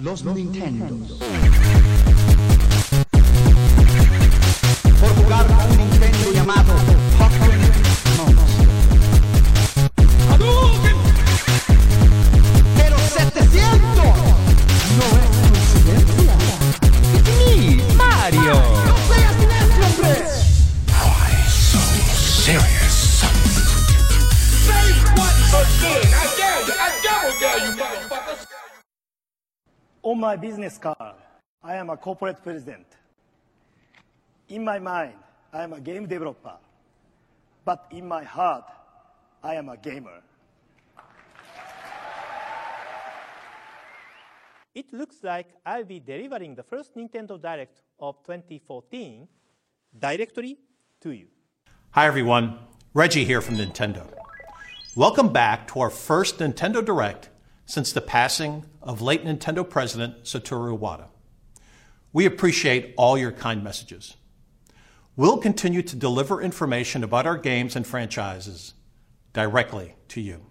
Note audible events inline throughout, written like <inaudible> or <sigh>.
Los Nintendo. Por business card, I am a corporate president. In my mind, I am a game developer. But in my heart, I am a gamer. It looks like I'll be delivering the first Nintendo Direct of 2014 directly to you. Hi, everyone. Reggie here from Nintendo. Welcome back to our first Nintendo Direct since the passing of late Nintendo president Satoru Iwata. We appreciate all your kind messages. We'll continue to deliver information about our games and franchises directly to you.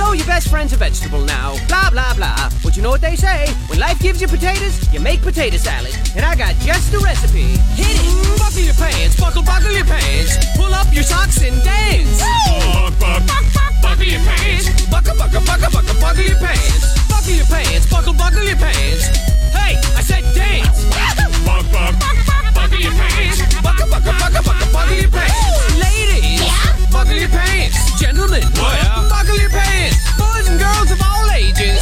So your best friend's a vegetable now. Blah blah blah. But you know what they say? When life gives you potatoes, you make potato salad. And I got just the recipe. Hit it! Buckle your pants, buckle buckle your pants. Pull up your socks and dance. Buck, buck, buck, buck, buckle your pants. Buckle buckle buckle buckle buckle your pants. Buckle your pants, buckle buckle your pants. Hey, I said dance. Buck buck buck buck buckle your pants. Buckle buckle buckle buckle buckle your pants. Ladies, yeah. buckle your pants. Gentlemen, what? buckle your pants. Boys and girls of all ages,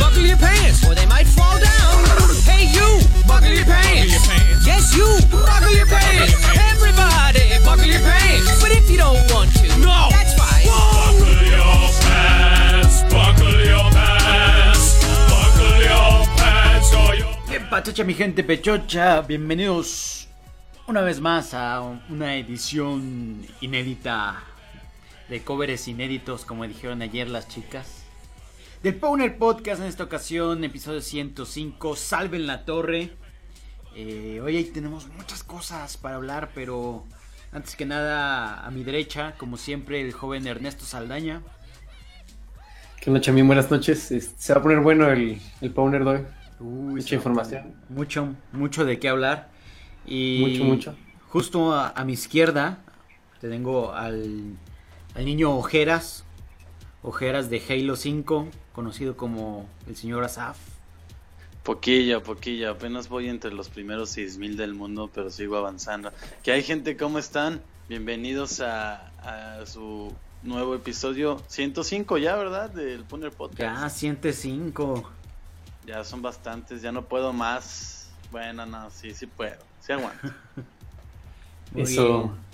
buckle your pants or they might fall down. Hey you, buckle your pants. Yes you, buckle your pants. Everybody, buckle your pants. But if you don't want to, your ¿Qué pachocha, mi gente pechocha? Bienvenidos una vez más a una edición inédita de covers inéditos, como dijeron ayer las chicas. Del Powner Podcast en esta ocasión, episodio 105, Salven la Torre. Eh, hoy tenemos muchas cosas para hablar, pero antes que nada, a mi derecha, como siempre, el joven Ernesto Saldaña. ¿Qué onda, Chamín? Buenas noches. Es- Se va a poner bueno el, el Powner Doy. Uy, Mucha información. Mucho, mucho de qué hablar. Y Mucho, mucho. Justo a, a mi izquierda tengo al, al niño Ojeras. Ojeras de Halo 5, conocido como el señor Asaf. Poquillo, poquillo. Apenas voy entre los primeros 6000 del mundo, pero sigo avanzando. ¿Qué hay, gente? ¿Cómo están? Bienvenidos a, a su nuevo episodio 105 ya, ¿verdad? Del Puner Podcast. Ya, 105. Ya son bastantes, ya no puedo más. Bueno, no, sí, sí puedo. Sí aguanto. <laughs> Eso. bien.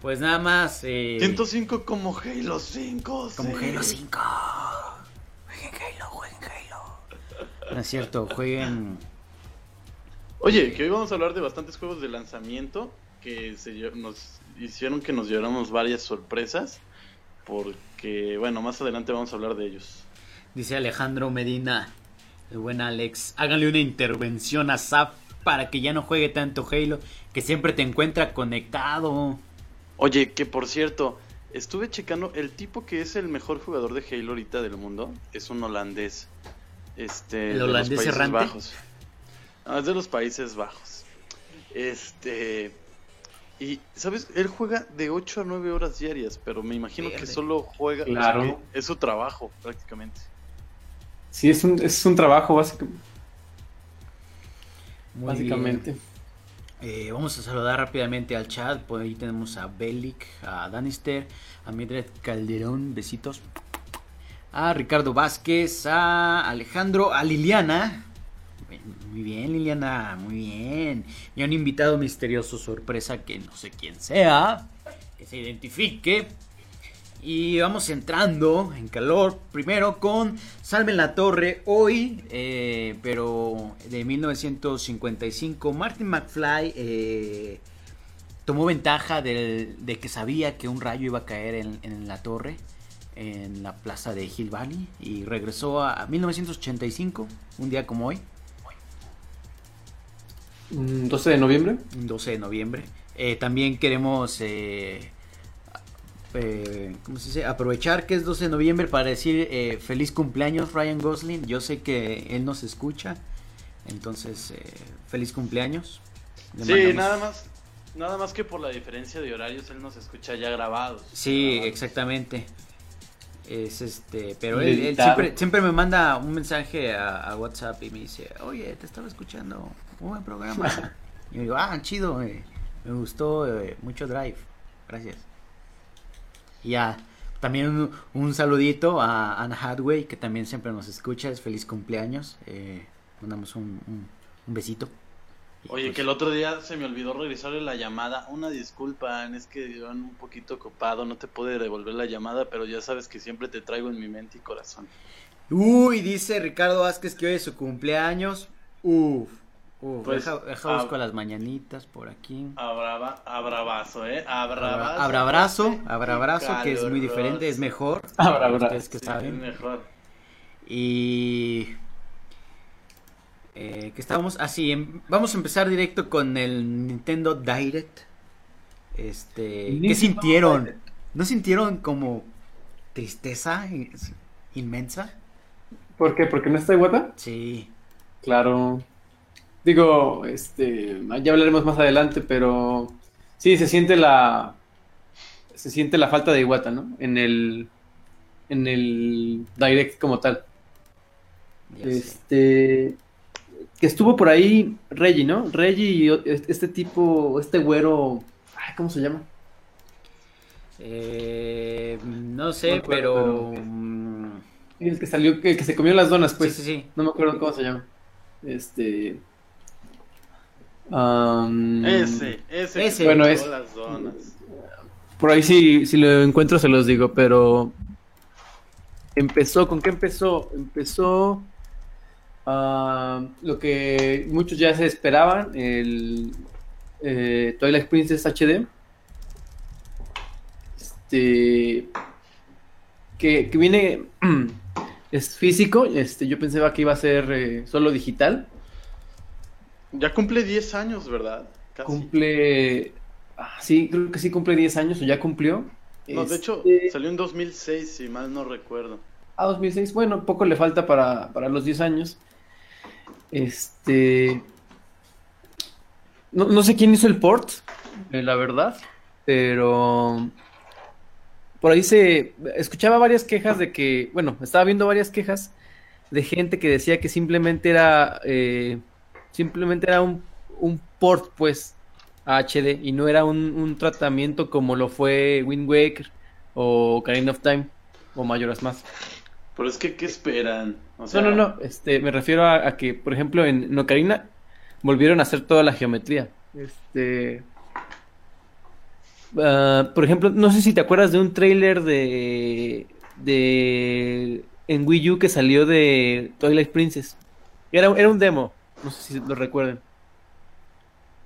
Pues nada más. eh, 105 como Halo 5. como sí. Halo 5. Jueguen Halo, jueguen Halo. No es cierto, jueguen. Oye, que hoy vamos a hablar de bastantes juegos de lanzamiento que se nos hicieron que nos lleváramos varias sorpresas. Porque, bueno, más adelante vamos a hablar de ellos. Dice Alejandro Medina, el buen Alex, háganle una intervención a Zap para que ya no juegue tanto Halo, que siempre te encuentra conectado. Oye, que por cierto, estuve checando, el tipo que es el mejor jugador de Halo ahorita del mundo es un holandés. Este, ¿El de los holandés Países errante? Bajos. No, es de los Países Bajos. Este. Y, ¿sabes? Él juega de 8 a 9 horas diarias, pero me imagino que solo juega. o sea, Claro. que es su trabajo, prácticamente. Sí, es un, es un trabajo básico- Muy básicamente. bien. Eh, vamos a saludar rápidamente al chat, por ahí tenemos a Belic, a Danister, a Mildred Calderón, besitos. A Ricardo Vázquez, a Alejandro, a Liliana. Muy bien, Liliana, muy bien. Y a un invitado misterioso, sorpresa, que no sé quién sea, que se identifique. Y vamos entrando en calor primero con Salven la Torre hoy, eh, pero de 1955. Martin McFly eh, tomó ventaja del- de que sabía que un rayo iba a caer en, en la torre, en la plaza de Hill Valley, y regresó a, a 1985, un día como hoy, Mm, 12 de noviembre. un 12 de noviembre. Eh, también queremos eh, eh, ¿cómo se dice? Aprovechar que es 12 de noviembre para decir eh, feliz cumpleaños Ryan Gosling. Yo sé que él nos escucha, entonces eh, feliz cumpleaños. Le Sí, mandamos- nada más. Nada más que por la diferencia de horarios, él nos escucha ya grabados. Sí, Grabados. exactamente. Es este, pero él, él siempre, siempre me manda un mensaje a, a WhatsApp y me dice, oye, te estaba escuchando, un buen programa. <laughs> y yo digo, ah, chido, eh, me gustó mucho Drive, gracias. Y ya, también un, un saludito a Anna Hadway, que también siempre nos escucha, es feliz cumpleaños. Eh, mandamos un, un, un besito. Oye, pues, que el otro día se me olvidó regresarle la llamada. Una disculpa, es que ando un poquito ocupado, no te pude devolver la llamada, pero ya sabes que siempre te traigo en mi mente y corazón. Uy, dice Ricardo Vázquez que hoy es su cumpleaños. Uf, uf. Pues, deja, deja ah, busco las mañanitas por aquí. Abrava, abrazo, ¿eh? Abrazo. Abra- Abrabrazo, abrabrazo, que es muy diferente, es mejor. Abrabrazo. Ustedes que Sí, saben. mejor. Y. Eh, que estábamos así. vamos a empezar directo con el Nintendo Direct. Este. ¿Qué sintieron? Direct. ¿No sintieron como tristeza in- inmensa? ¿Por qué? ¿Porque no está Iwata? Sí. Claro. Digo, este, ya hablaremos más adelante, pero sí, se siente la, se siente la falta de Iwata, ¿no? En el, en el direct como tal. ya sé. Este, que estuvo por ahí Reggie, ¿no? Reggie y este tipo, este güero, ay, ¿cómo se llama? Eh, no sé, No me acuerdo, pero. pero- mm, El que salió, el que se comió las donas, pues. sí, sí, sí. No me acuerdo cómo se llama. Este. Am, Ese, ese. Ese. Bueno, es- las donas. Por ahí si, si lo encuentro se los digo, pero empezó, ¿con qué empezó? Empezó ah, lo que muchos ya se esperaban, el eh, Twilight Princess HD. Este que, que viene <clears throat> es físico, este yo pensaba que iba a ser eh, solo digital. Ya cumple 10 años, ¿verdad? Casi. Cumple ah, sí, creo que sí cumple 10 años o ya cumplió. No, de hecho, Este, salió en 2006, si mal no recuerdo. A 2006, bueno, poco le falta para, para los 10 años. Este. No, no sé quién hizo el port, eh, la verdad, pero. Por ahí se. Escuchaba varias quejas de que. Bueno, estaba viendo varias quejas de gente que decía que simplemente era. eh, simplemente era un, un port, pues, a HD y no era un, un tratamiento como lo fue Wind Waker o Ocarina of Time o Majora's Mask. Pero es que, ¿qué esperan? O sea, No, no, no, este, me refiero a, a que, por ejemplo, en, en Ocarina volvieron a hacer toda la geometría. Este, ah, por ejemplo, no sé si te acuerdas de un tráiler de, de, en Wii U que salió de Twilight Princess. Era, era un demo, no sé si lo recuerden.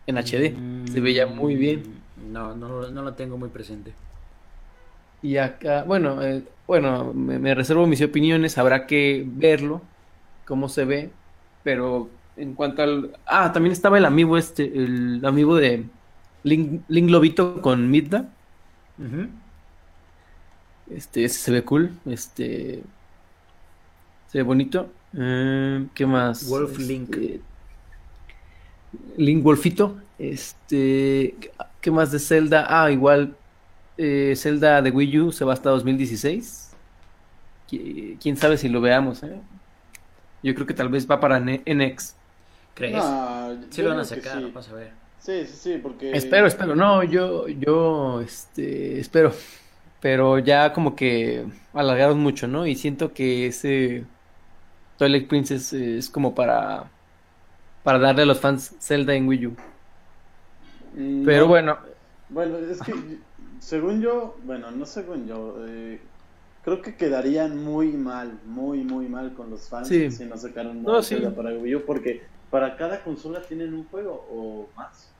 En HD, se veía muy bien. Mm, No, no, no lo tengo muy presente. Y acá, bueno, eh, bueno, me, me reservo mis opiniones, habrá que verlo, cómo se ve, pero en cuanto al... Ah, también estaba el amigo este, el amigo de Link, Link Lobito con Midna, este, ese se ve cool, este... Se ve bonito. Eh, ¿qué más? Wolf Este, Link. Link Wolfito, este... ¿Qué más de Zelda? Ah, igual eh, Zelda de Wii U se va hasta 2016. Qui- Quién sabe si lo veamos, ¿eh? Yo creo que tal vez va para Ne- NX. ¿Crees? No, sí lo van a sacar, sí. vas a ver. Sí, sí, sí, porque... Espero, espero. No, yo, yo, este, espero. Pero ya como que alargaron mucho, ¿no? Y siento que ese Twilight Princess es como para, para darle a los fans Zelda en Wii U. Mm, Pero no. bueno, Bueno, es que según yo, bueno, no según yo, eh, creo que quedarían muy mal, muy, muy mal con los fans Sí. si no sacaron No, sí. Zelda para Wii U, porque para cada consola tienen un juego o más.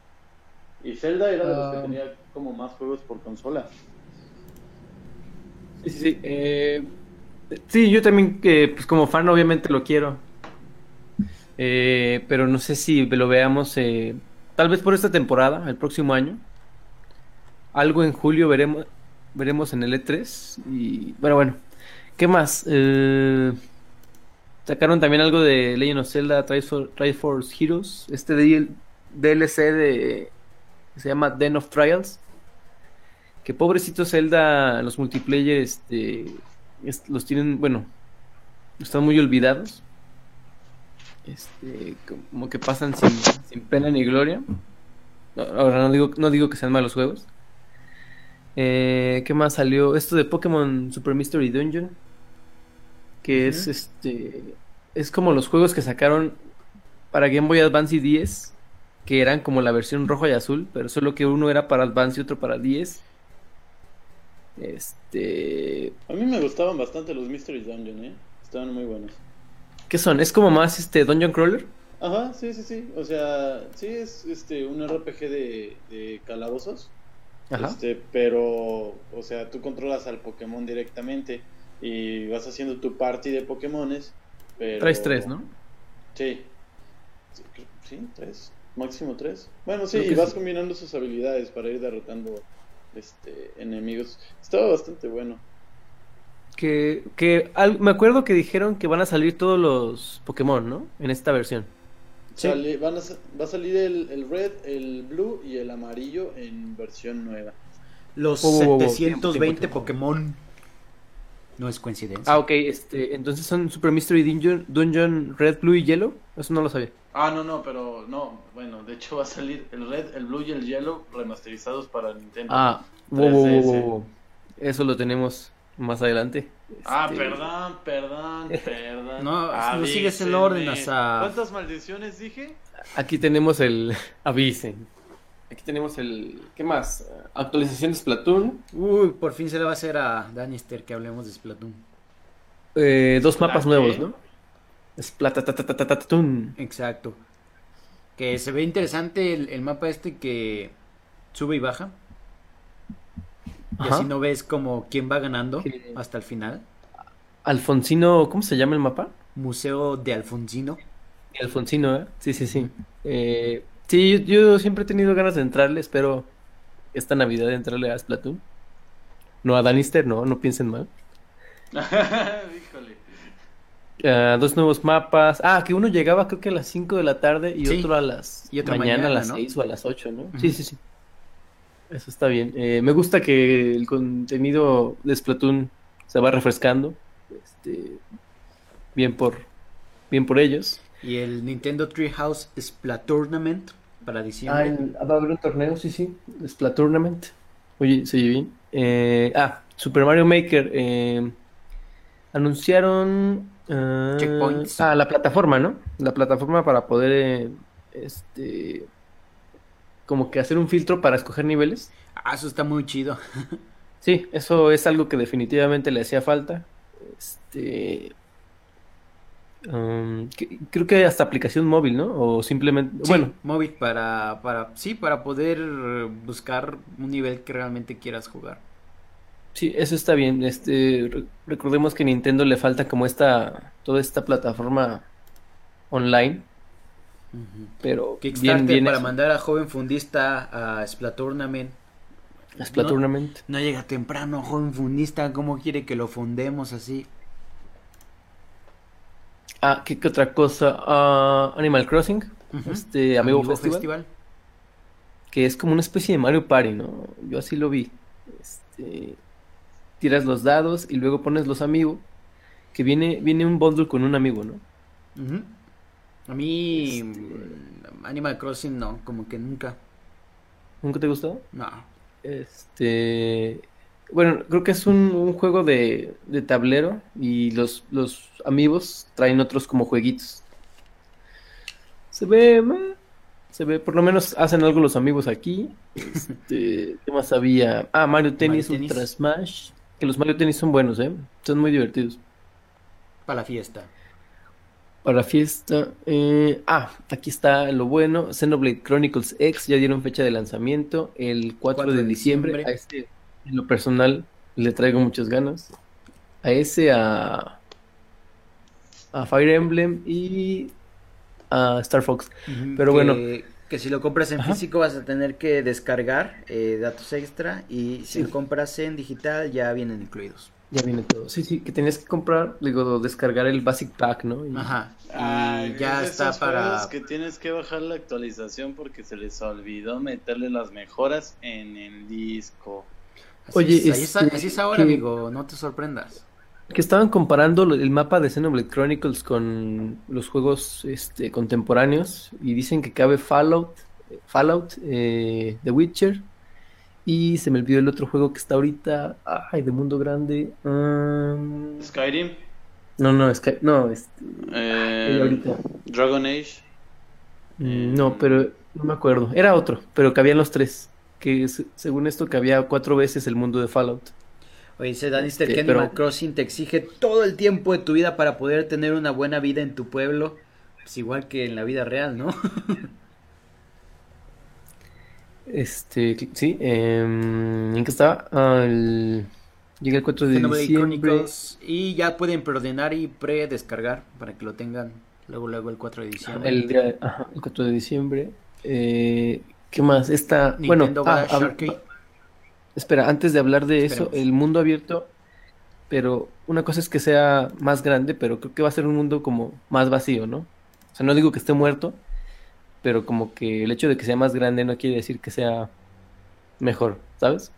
Y Zelda era de los que Ah. tenía como más juegos por consola. Sí, sí, sí. eh, sí, yo también, eh, pues como fan, obviamente lo quiero. Eh, pero no sé si lo veamos, eh, tal vez por esta temporada, el próximo año. Algo en julio veremos. veremos en el E3. Y bueno, bueno. ¿Qué más? Eh, sacaron también algo de Legend of Zelda Trifor- Triforce Heroes. Este DLC de se llama Den of Trials. Que pobrecito Zelda, los multiplayer, este, es- los tienen, bueno, están muy olvidados. Este, como que pasan sin, sin pena ni gloria. Ahora no digo, no digo que sean malos juegos. Eh, ¿Qué más salió? Esto de Pokémon Super Mystery Dungeon. Que es este. Es como los juegos que sacaron para Game Boy Advance y 10. Que eran como la versión rojo y azul. Pero solo que uno era para Advance y otro para 10. Este. A mí me gustaban bastante los Mystery Dungeon, ¿eh? Estaban muy buenos. ¿Qué son? ¿Es como más este Dungeon Crawler? Ajá, sí, sí, sí. O sea, sí es este un RPG de, de calabozos. Ajá. Este, pero, o sea, tú controlas al Pokémon directamente y vas haciendo tu party de Pokémones. Pero... Traes tres, ¿no? Sí. Sí, tres. Máximo tres. Bueno, sí, y vas sí. combinando sus habilidades para ir derrotando este enemigos. Estaba bastante bueno. Que, que al- me acuerdo que dijeron que van a salir todos los Pokémon, ¿no? En esta versión. Sale- van a sa- va a salir el, el red, el blue y el amarillo en versión nueva. Los wow, 720 tiempo, tiempo. Pokémon. No es coincidencia. Ah, ok, este, entonces son Super Mystery Dungeon, Dungeon Red, Blue y Yellow. Eso no lo sabía. Ah, no, no, pero no. Bueno, de hecho va a salir el red, el blue y el yellow remasterizados para Nintendo. Ah, wow, wow, wow, 3DS. wow, wow. Eso lo tenemos más adelante. Ah, Este, perdón, perdón, <laughs> perdón. No, no sigues el orden. Asaf. ¿Cuántas maldiciones dije? Aquí tenemos el <laughs> avisen. Aquí tenemos el ¿qué más? Actualización de Splatoon, Uy, por fin se le va a hacer a Danister que hablemos de Splatoon. Eh, dos mapas nuevos, ¿no? Splatoon. Exacto. Que se ve interesante el, el mapa este que sube y baja. Y así no ves como quién va ganando hasta el final. Alfonsino, ¿cómo se llama el mapa? Museo de Alfonsino. Alfonsino, ¿eh? Sí, sí, sí. Eh, sí, yo, yo siempre he tenido ganas de entrarle, espero esta Navidad entrarle a Splatoon. No a Danister, no, no piensen mal. <laughs> Híjole. Ah, dos nuevos mapas. Ah, que uno llegaba creo que a las 5 de la tarde y Sí. otro a las Y otro mañana, a mañana, las ¿no? 6 o a las 8, ¿no? Sí, sí, sí. Eso está bien. Eh, me gusta que el contenido de Splatoon se va refrescando. Este, bien por bien por ellos. Y el Nintendo Treehouse Splatournament para diciembre. Ah, va a haber un torneo, sí, sí. Splatournament. Oye, se oye bien. Eh, ah, Super Mario Maker. eh, anunciaron. ah, Checkpoints. Ah, la plataforma, ¿no? La plataforma para poder. este. Como que hacer un filtro para escoger niveles. Ah, eso está muy chido. <laughs> Sí, eso es algo que definitivamente le hacía falta. Este. um, que- creo que hasta aplicación móvil, ¿no? O simplemente. Sí, Bueno, móvil para, para, sí, para poder buscar un nivel que realmente quieras jugar. Sí, eso está bien. Este, re- recordemos que a Nintendo le falta como esta, toda esta plataforma online, pero Kickstarter bien, bien para eso. mandar a joven fundista a Splatournament. Splatournament. No llega temprano, joven fundista, ¿cómo quiere que lo fundemos así? Ah, ¿qué, qué otra cosa? Ah, Animal Crossing, este Amigo, Festival, que es como una especie de Mario Party, ¿no? Yo así lo vi. Este, tiras los dados y luego pones los amigos, que viene, viene un bundle con un amigo, ¿no? Ujú. A mí Este- mm, Animal Crossing no, como que nunca. ¿Nunca te gustó? No. Este, bueno, creo que es un, un juego de, de tablero y los, los amigos traen otros como jueguitos. Se ve, se ve, por lo menos hacen algo los amigos aquí. Este, <laughs> ¿qué más había? Ah, Mario Tennis, Tennis. Ultra Smash. Que los Mario Tennis son buenos, ¿eh? Son muy divertidos. Para la fiesta. Para la fiesta. eh, ah, aquí está lo bueno. Xenoblade Chronicles X ya dieron fecha de lanzamiento el 4, de, diciembre. A este, en lo personal, le traigo muchas ganas. A ese, a, a Fire Emblem y a Star Fox. Pero que bueno. Que si lo compras en Ajá. físico vas a tener que descargar eh, datos extra y si Sí. lo compras en digital ya vienen incluidos. Ya viene todo. Sí, sí, que tenías que comprar, digo, descargar el Basic Pack, ¿no? Y- Ajá. Y Ay, ya es está para... que tienes que bajar la actualización porque se les olvidó meterle las mejoras en el disco. Así Oye, es, ahí está- este, así es ahora, que- amigo, no te sorprendas. Que estaban comparando el mapa de Xenoblade Chronicles con los juegos este, contemporáneos y dicen que cabe Fallout, Fallout, eh, The Witcher y se me olvidó el otro juego que está ahorita, ay, de mundo grande. um, Skyrim, no, no, es que, no, este, eh, ahorita. Dragon Age. mm, no, pero no me acuerdo. Era otro, pero cabían los tres. Que se- según esto cabía cuatro veces el mundo de Fallout. Oye, dice Danister que Animal pero- Crossing te exige todo el tiempo de tu vida para poder tener una buena vida en tu pueblo. Pues igual que en la vida real, ¿no? <laughs> Este, sí, em, ¿en qué estaba? El- Llega el 4 de diciembre. Y ya pueden preordenar y pre-descargar para que lo tengan luego, luego el 4 de diciembre. El día, ajá, el 4 de diciembre. Eh, ¿qué más? Esta, bueno, ah, hab- espera, antes de hablar de eso, el mundo abierto, pero una cosa es que sea más grande, pero creo que va a ser un mundo como más vacío, ¿no? O sea, no digo que esté muerto, pero como que el hecho de que sea más grande no quiere decir que sea mejor, ¿sabes?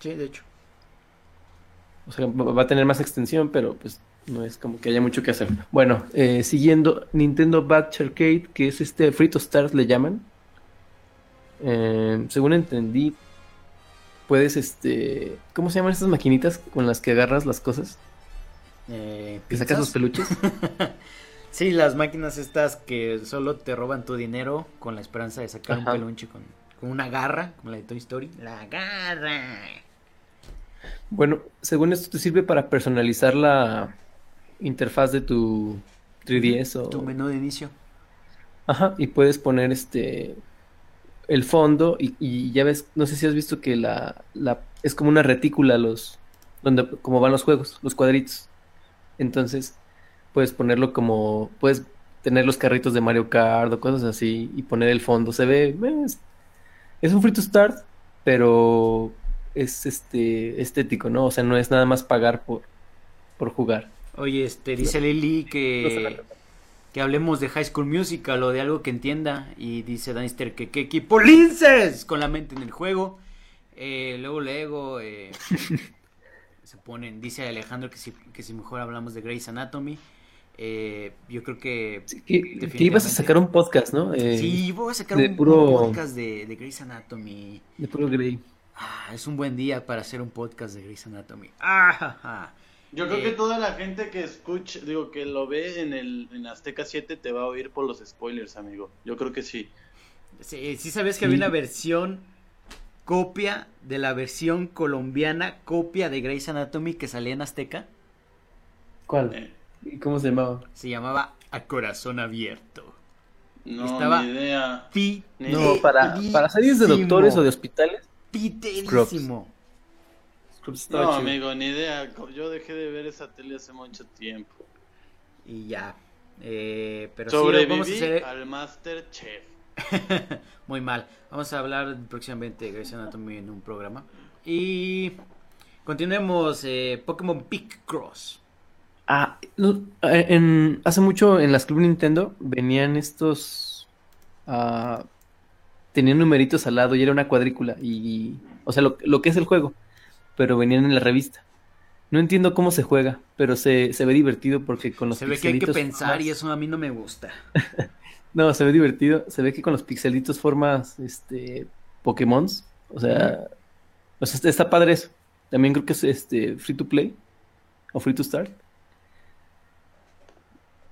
Sí, de hecho. O sea, va a tener más extensión, pero pues no es como que haya mucho que hacer. Bueno, eh, siguiendo Nintendo Batch Arcade, que es este Free to Start le llaman. Eh, según entendí, puedes, este, ¿cómo se llaman estas maquinitas con las que agarras las cosas? Eh, Que sacas los peluches. <laughs> Sí, las máquinas estas que solo te roban tu dinero con la esperanza de sacar Ajá. un peluche con, con una garra, como la de Toy Story. La garra. Bueno, según esto te sirve para personalizar la interfaz de tu 3DS o... Tu menú de inicio. Ajá, y puedes poner este el fondo y, y ya ves, no sé si has visto que la, la es como una retícula los donde como van los juegos, los cuadritos. Entonces, puedes ponerlo como puedes tener los carritos de Mario Kart o cosas así y poner el fondo. Se ve eh, es, es un free to start, pero es este estético, ¿no? O sea, no es nada más pagar por por jugar. Oye, este, dice Lili que, que hablemos de High School Musical o de algo que entienda. Y dice Danister que qué equipo linces con la mente en el juego. Eh, luego, luego eh, <laughs> se ponen, dice Alejandro que si, que si mejor hablamos de Grey's Anatomy. Eh, yo creo que... Que, que ibas a sacar un podcast, ¿no? Eh, Sí, voy a sacar de un, puro- un podcast de, de Grey's Anatomy. de puro Grey. Ah, es un buen día para hacer un podcast de Grey's Anatomy. Ah, ja, ja. Yo creo Eh, que toda la gente que escucha, digo, que lo ve en el en Azteca 7 te va a oír por los spoilers, amigo. Yo creo que sí. Sí, sí sabes que había una versión copia de la versión colombiana, copia de Grey's Anatomy que salía en Azteca. ¿Cuál? ¿Y cómo se llamaba? Se llamaba A Corazón Abierto. no, Estaba- ni idea. Pi No, para, para series de doctores o de hospitales. Piterísimo. Scrubs No, chido. amigo, ni idea. Yo dejé de ver esa tele hace mucho tiempo. Y ya. Eh, pero sí, vamos a Sobreviví hacer... al Master Chef. <laughs> Muy mal. Vamos a hablar próximamente de Grey's Anatomy en un programa. Y continuemos. Eh, Pokémon Pick Cross. Ah, no, eh, en, hace mucho en las Club Nintendo venían estos. ah, tenían numeritos al lado y era una cuadrícula. Y, o sea, lo, lo que es el juego. Pero venían en la revista. No entiendo cómo se juega, pero se, se ve divertido porque con los Se ve que hay que pixelitos pensar y eso a mí no me gusta. <laughs> No, se ve divertido. Se ve que con los pixelitos formas este. O sea, o sea, está- está padre eso. También creo que es este free to play o free to start.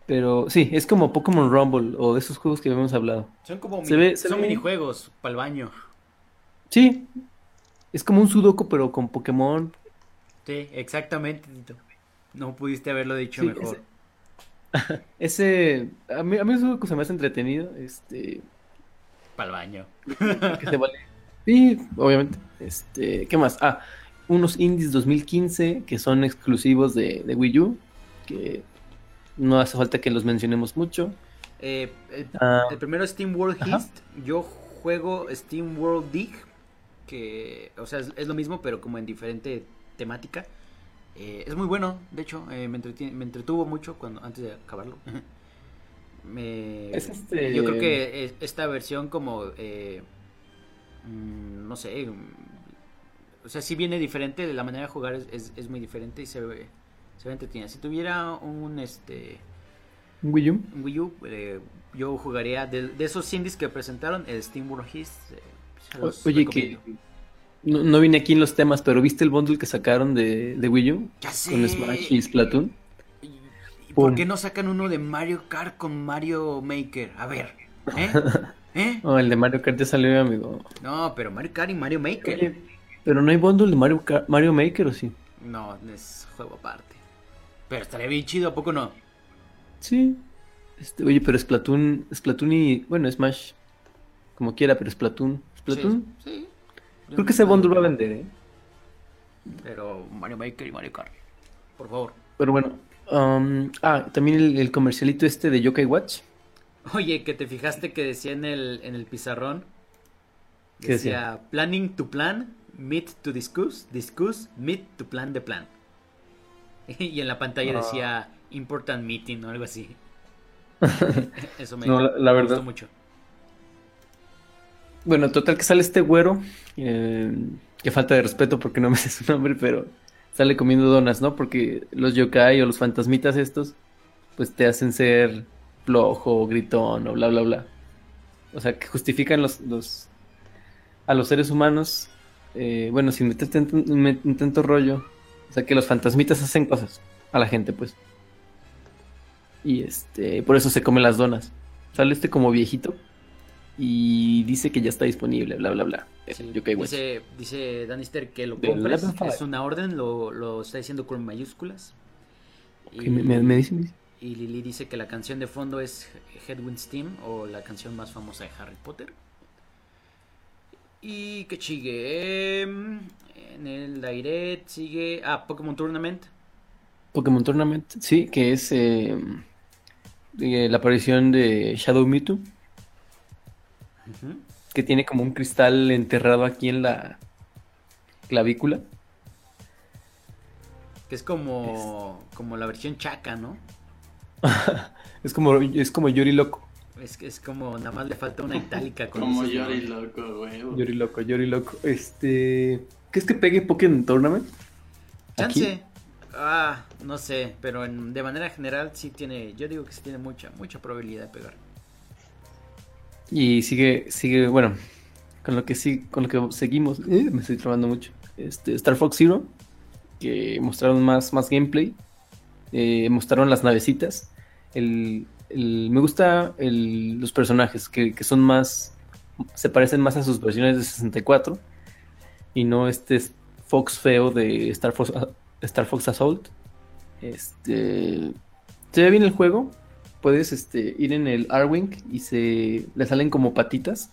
Pero sí, es como Pokémon Rumble o de esos juegos que habíamos hablado. Son como Se mini- ve- se son ve- minijuegos para el baño. Sí, es como un Sudoku pero con Pokémon. Sí, exactamente. Tito. No pudiste haberlo dicho Sí, mejor. Ese, <laughs> a mí, a mí Sudoku se me hace entretenido. Este, Para el baño. <laughs> que se vale. Sí, obviamente. Este, ¿qué más? Ah, unos indies 2015 que son exclusivos de, de Wii U, que no hace falta que los mencionemos mucho. Eh, el, Ah. el primero es Steam World. Heist. Yo juego Steam World Dig. Que, o sea, es, es lo mismo, pero como en diferente temática. Eh, es muy bueno, de hecho. eh, me, entretuvo mucho cuando antes de acabarlo. <laughs> me, Es este- Yo creo que es- esta versión, como. eh, mm, no sé. mm, O sea, sí viene diferente. La manera de jugar es, es, es muy diferente y se ve, se ve entretenida. Si tuviera un. este ¿Un Wii U? un Wii U, eh, yo jugaría de, de esos indies que presentaron, el Steam World Heist. eh, los Oye, que no, no vine aquí en los temas, pero ¿viste el bundle que sacaron de, de Wii U? Ya sé. Con Smash y Splatoon. ¿Y por qué no sacan uno de Mario Kart con Mario Maker? A ver, ¿eh? <laughs> ¿Eh? Oh, el de Mario Kart ya salió, amigo. No, pero Mario Kart y Mario Maker. Oye, pero no hay bundle de Mario, Kart- Mario Maker, ¿o sí? No, es juego aparte. Pero estaría bien chido, ¿a poco no? Sí. Este, oye, pero Splatoon, Splatoon y, bueno, Smash, como quiera, pero Splatoon. ¿Splatoon? Sí, sí. Creo que ese bundle va a vender, ¿eh? Pero Mario Maker y Mario Kart. Por favor. Pero bueno. um, ah, también el, el comercialito este de Yokai Watch. Oye, que te fijaste que decía en el, en el pizarrón. ¿Qué Decía, decía? planning to plan, meet to discuss, discuss, meet to plan the plan. <laughs> Y en la pantalla decía important meeting o algo así. <laughs> Eso me, No, la- la me verdad. gustó mucho. Bueno, total que sale este güero. eh, que falta de respeto porque no me sé su nombre, pero sale comiendo donas, ¿no? Porque los yokai o los fantasmitas estos, pues te hacen ser flojo, gritón o bla, bla, bla. O sea, que justifican los, los a los seres humanos, eh, bueno, sin meterte en tanto rollo. O sea, que los fantasmitas hacen cosas a la gente, pues. Y este, por eso se comen las donas. Sale este como viejito y dice que ya está disponible, bla, bla, bla. Sí, Watch. dice, dice Danister que lo compres. Es una orden, lo, lo está diciendo con mayúsculas. Ok, me, me- me dice, me dice. Y Lili dice que la canción de fondo es Headwind's Team o la canción más famosa de Harry Potter. Y que sigue em, en el Direct sigue ah Pokémon Tournament. Pokémon Tournament, sí, que es eh, eh, la aparición de Shadow Mewtwo, que tiene como un cristal enterrado aquí en la clavícula. Que es como como la versión chaca, ¿no? <laughs> Es como, es como Yori Loco. Es que es como nada más le falta una itálica con Como Yori loco, güey. Yori Loco, Yori Loco. Este. ¿Qué es que pegue Pokémon Tournament? Aquí. Chance. Ah, no sé, pero en- de manera general sí tiene, yo digo que sí tiene mucha, mucha probabilidad de pegar. Y sigue, sigue, bueno, con lo que sí, con lo que seguimos, eh, me estoy trabando mucho. Este, Star Fox Zero, que mostraron más, más gameplay, eh, mostraron las navecitas. El, me gusta los personajes que, que son más, se parecen más a sus versiones de 64 y no este Fox feo de Star Fox, Star Fox Assault. Este, se ve bien el juego, puedes este, ir en el Arwing y se le salen como patitas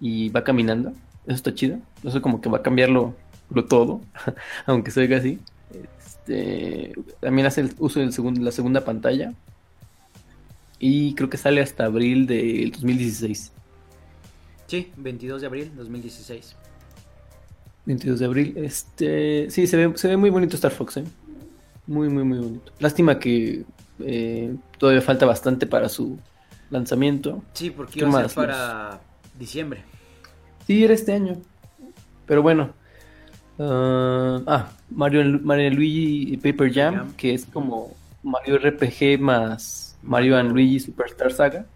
y va caminando. Eso está chido. Eso como que va a cambiarlo lo todo, <laughs> aunque se oiga así. Este, también hace el uso de la segunda pantalla. Y creo que sale hasta abril del 2016. Sí, 22 de abril 2016. 22 de abril. Este, sí, se ve, se ve muy bonito Star Fox, ¿eh? Muy, muy, muy bonito. Lástima que eh, todavía falta bastante para su lanzamiento. Sí, porque ¿Qué iba a ser para diciembre. Sí, era este año. Pero bueno. ah, ah, Mario, Mario Luigi y Paper Jam, Jam. que es como Mario RPG más Mario and Luigi Superstar Saga.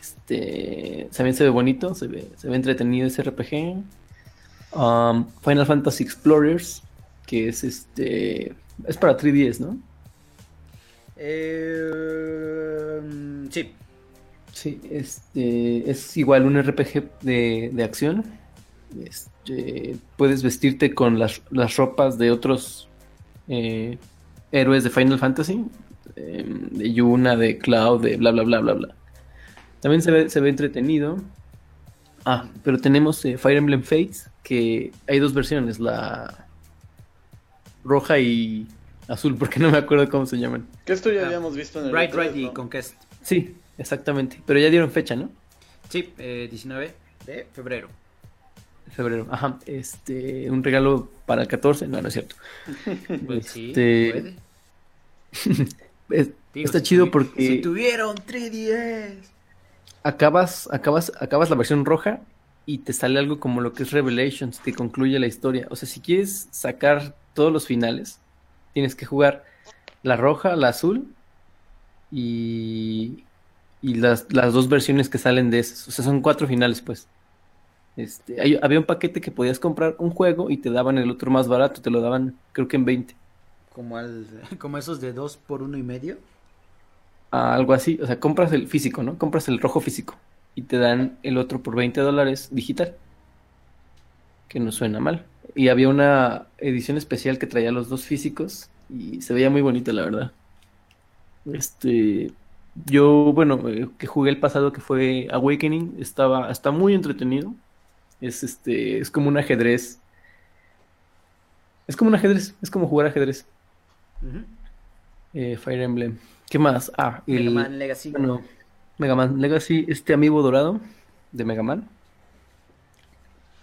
Este también se ve bonito, se ve, se ve entretenido ese RPG. Um, Final Fantasy Explorers, que es este. Es para 3DS, ¿no? Eh, sí, Sí, este es igual un RPG de, de acción. Este, puedes vestirte con las, las ropas de otros eh, héroes de Final Fantasy. Eh, de Yuna, de Cloud, de bla bla bla bla bla. También se ve, se ve entretenido. Ah, pero tenemos eh, Fire Emblem Fates, que hay dos versiones, la roja y azul, porque no me acuerdo cómo se llaman. Que esto ya Ah, habíamos visto en el Right, E3, Right y ¿no? Conquest. Sí, exactamente. Pero ya dieron fecha, ¿no? Sí, eh, 19 de febrero. Febrero. Ajá. Este, un regalo para el 14. No, no es cierto. <laughs> Pues sí, Este, puede. <laughs> es- Digo, está si chido porque Si tuvieron 3DS. acabas, acabas, acabas la versión roja y te sale algo como lo que es Revelations, te concluye la historia. O sea, si quieres sacar todos los finales, tienes que jugar la roja, la azul y, y las, las dos versiones que salen de esas. O sea, son cuatro finales, pues. Este, hay- había un paquete que podías comprar un juego y te daban el otro más barato, te lo daban creo que en 20. Como, al, <laughs> como esos de 2 por uno y medio. Ah, algo así. O sea, compras el físico, ¿no? Compras el rojo físico y te dan el otro por 20 dólares digital. Que no suena mal. Y había una edición especial que traía los dos físicos y se veía muy bonita, la verdad. Este, yo, bueno, eh, que jugué el pasado que fue Awakening, estaba, está muy entretenido. Es este, es como un ajedrez. Es como un ajedrez, es como jugar ajedrez. Eh, Fire Emblem. ¿Qué más? Ah, Mega el Man Legacy. bueno, Mega Man Legacy, este amiibo dorado de Mega Man.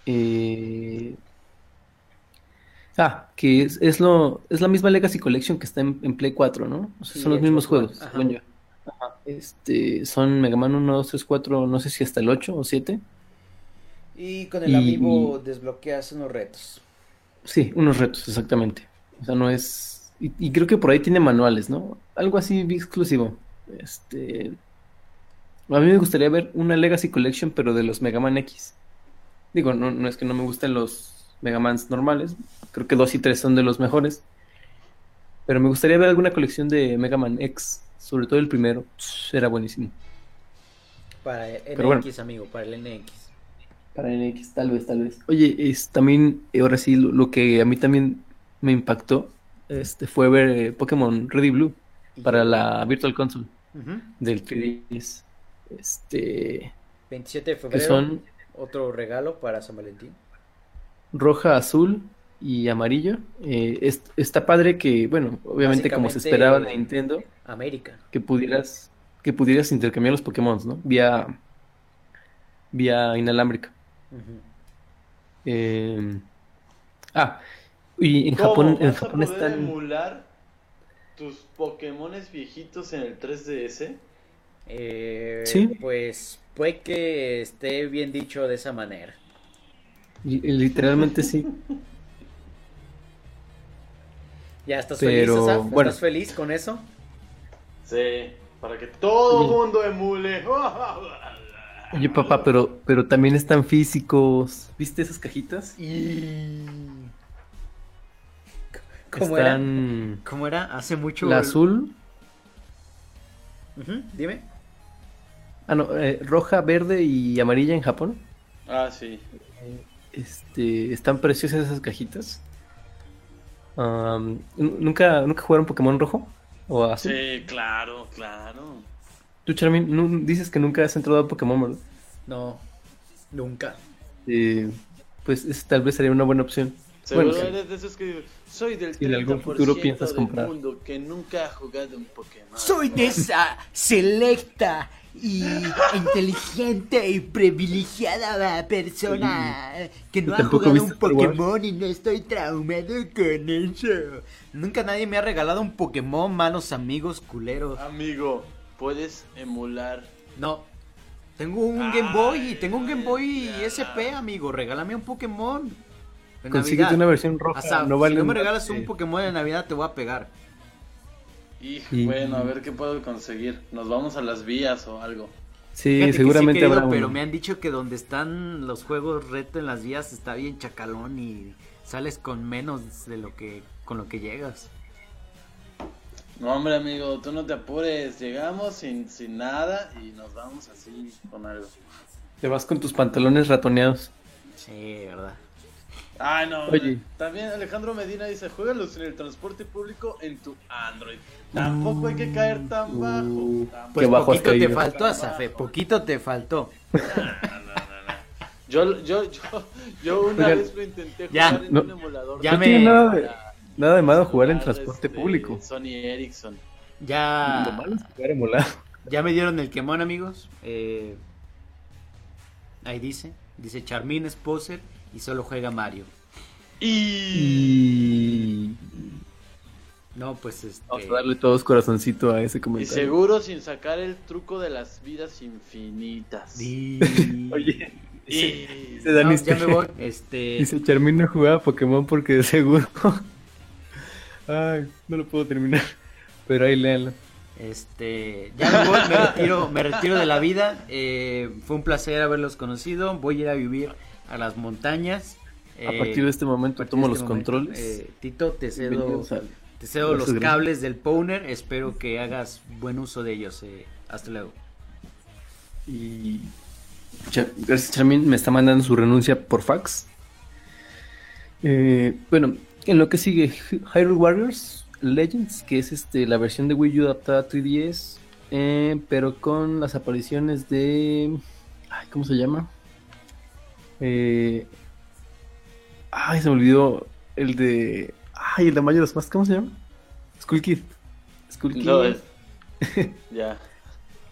Eh, Ah, que es, es lo, es la misma Legacy Collection que está en, en Play 4, ¿no? O sea, Sí, son los mismos juegos, según yo. Ajá. Este, son Mega Man 1, 2, 3, 4, no sé si hasta el 8 o 7. Y con el Y- amiibo desbloqueas unos retos. Sí, unos retos, exactamente. O sea, no es. Y, y creo que por ahí tiene manuales, ¿no? Algo así exclusivo. Este. A mí me gustaría ver una Legacy Collection, pero de los Mega Man X. Digo, no, no es que no me gusten los Mega Mans normales. Creo que 2 y 3 son de los mejores. Pero me gustaría ver alguna colección de Mega Man X. Sobre todo el primero. Era buenísimo. Para el bueno. NX, amigo, para el NX. Para NX, tal vez, tal vez. Oye, es también, ahora sí, lo, lo que a mí también me impactó este, fue ver eh, Pokémon Red y Blue para la Virtual Console del 3DS. Este, 27 de que febrero. son Otro regalo para San Valentín. roja, azul y amarillo. Eh, es- está padre que, bueno, obviamente como se esperaba de Nintendo, América. que pudieras, que pudieras intercambiar los Pokémon, ¿no? Vía, vía inalámbrica. Eh, ah, y en ¿Cómo? Japón, en ¿Vas a Japón poder están. emular tus Pokémones viejitos en el 3DS? Eh, Sí. Pues puede que esté bien dicho de esa manera. li- Literalmente sí. <laughs> ¿Ya estás Pero, feliz, Asaf? bueno. ¿Estás feliz con eso? Sí, para que todo el mundo emule. <laughs> Oye, papá, pero, pero también están físicos. ¿Viste esas cajitas? <laughs> ¿Cómo era? Están ¿Cómo era? Hace mucho. la azul, Dime. ah no, eh, roja, verde y amarilla en Japón. Ah, sí. Este, están preciosas esas cajitas. Am, ¿nu- ¿nunca, nunca jugaron Pokémon rojo? ¿O azul? Sí, claro, claro. Tú, Charmin, dices que nunca has entrado a Pokémon, ¿verdad? No, nunca. Eh, pues esa tal vez sería una buena opción. Seguro Bueno, sí. eres de esos que soy del Si en algún 30% futuro piensas del comprar. mundo que nunca ha jugado un Pokémon. Soy de esa selecta y inteligente y privilegiada persona que no ¿Y ha jugado un? Pokémon y no estoy traumado con eso. Nunca nadie me ha regalado un Pokémon, malos amigos culeros. Amigo, puedes emular. No. Tengo un Game Boy, tengo un Game Boy SP, amigo. Regálame un Pokémon. En Consíguete Navidad. una versión roja. No si vale no me regalas un Pokémon de Navidad, te voy a pegar. Hijo, Y- bueno, a ver qué puedo conseguir. Nos vamos a las vías o algo. Sí, Fíjate que seguramente sí he querido, habrá pero uno. me han dicho que donde están los juegos reto en las vías está bien chacalón y sales con menos de lo que con lo que llegas. No, hombre, amigo, tú no te apures. Llegamos sin, sin nada y nos vamos así con algo. Te vas con tus pantalones ratoneados. Sí, verdad. Ay, no. Oye. También Alejandro Medina dice: Juegalos en el transporte público en tu Android. Tampoco hay que caer tan bajo. Uh. Pues bajo poquito te faltó, Asafe, poquito te faltó. Yo, yo, yo, yo una Oigan, vez lo intenté ya, jugar en no- un emulador. ya no me- tiene nada de, para nada de malo jugar en transporte este, público. Sony Ericsson. Lo Ya malo es jugar emulado. <laughs> Ya me dieron el quemón, amigos. Eh, ahí dice. Dice Charmin es poser y solo juega Mario. Y... No, pues este. Vamos a darle todos corazoncito a ese Y comentario. seguro sin sacar el truco de las vidas infinitas. Di- <laughs> Oye, Y- dice No, Dani ya este- me voy. Este. Dice Charmin no jugaba Pokémon porque de seguro. <laughs> Ay, no lo puedo terminar. Pero ahí léanlo. Este, ya me voy, me retiro, me retiro de la vida. eh, fue un placer haberlos conocido. Voy a ir a vivir a las montañas. A eh, partir de este momento tomo los este momento. controles. Eh, Tito, te cedo, te cedo los gracias. cables del Powner. Espero que hagas buen uso de ellos. eh, hasta luego. Y gracias Charmin me está mandando su renuncia por fax. Eh, bueno, en lo que sigue Hyrule Warriors Legends, que es este la versión de Wii U adaptada a 3DS, eh, pero con las apariciones de ay, ¿cómo se llama? Eh, ay, se me olvidó el de ay, el de Majora's Mask, ¿cómo se llama? Skull Kid. Skull Kid. No, es- <laughs> ya.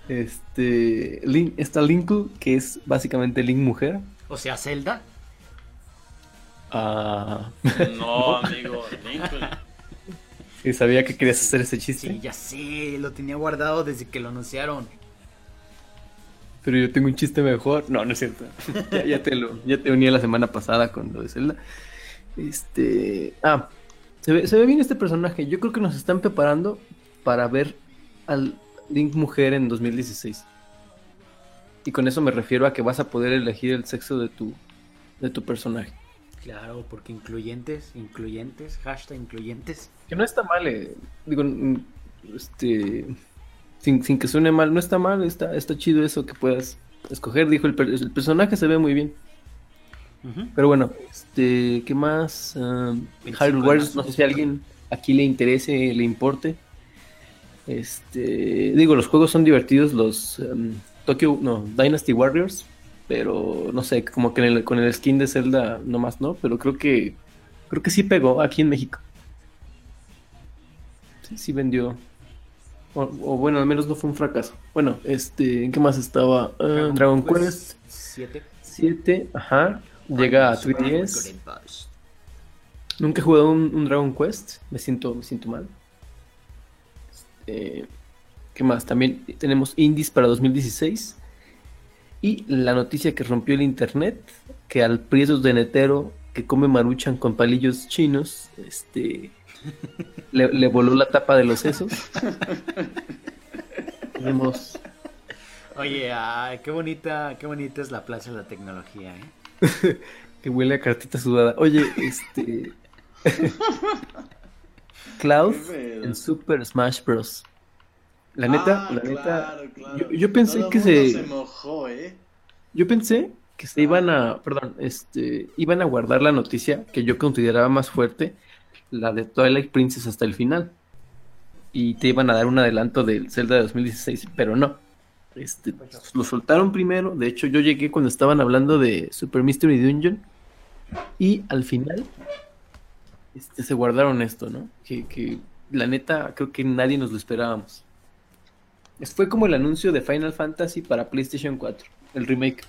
Este, Link, está Linkle, que es básicamente Link mujer. O sea, Zelda. Ah, No, <laughs> amigo. Lincoln. sí, sabía que querías hacer ese chiste, Sí, ya sé, lo tenía guardado desde que lo anunciaron. Pero yo tengo un chiste mejor. No, no es cierto. <laughs> ya, ya te lo, ya te uní la semana pasada con lo de Zelda. Este, ah, se ve, se ve bien este personaje. Yo creo que nos están preparando para ver al Link mujer en 2016. Y con eso me refiero a que vas a poder elegir el sexo de tu, de tu personaje. Claro, porque incluyentes, incluyentes, hashtag incluyentes. Que no está mal, eh, digo, este, sin, sin que suene mal, no está mal, está, está chido eso que puedas escoger, dijo el, per- el personaje se ve muy bien. Pero bueno, este, ¿qué más? 25 Hyrule de Warriors, marzo. no sé si a alguien aquí le interese, le importe. Este, digo, los juegos son divertidos, los um, Tokyo, no, Dynasty Warriors, pero no sé, como que en el- con el skin de Zelda nomás no, pero creo que creo que sí pegó aquí en México. Sí, sí vendió. O, o bueno, al menos no fue un fracaso. Bueno, este, ¿en qué más estaba? Ah, Dragon Quest 7. 7, ajá. Llega a 3DS. Nunca he jugado un, un Dragon Quest. Me siento, me siento mal. Este, ¿Qué más? También tenemos indies para 2016. Y la noticia que rompió el internet, que al prietos de netero que come maruchan con palillos chinos, este, le, le voló la tapa de los sesos. Tenemos Oye, ay, qué bonita, qué bonita es la plaza de la tecnología, ¿eh? <laughs> que huele a cartita sudada. Oye, este. Cloud en Super Smash Bros. La neta, Ah, la neta. claro, claro. Yo, yo pensé Todo que se mojó, ¿eh? Yo pensé que se iban a. Perdón, este. Iban a guardar la noticia que yo consideraba más fuerte, la de Twilight Princess hasta el final. Y te iban a dar un adelanto del Zelda de 2016, pero no. Este, lo soltaron primero. De hecho, yo llegué cuando estaban hablando de Super Mystery Dungeon. Y al final este, se guardaron esto, ¿no? Que, que la neta creo que nadie nos lo esperábamos. Es- Fue como el anuncio de Final Fantasy para PlayStation 4, el remake.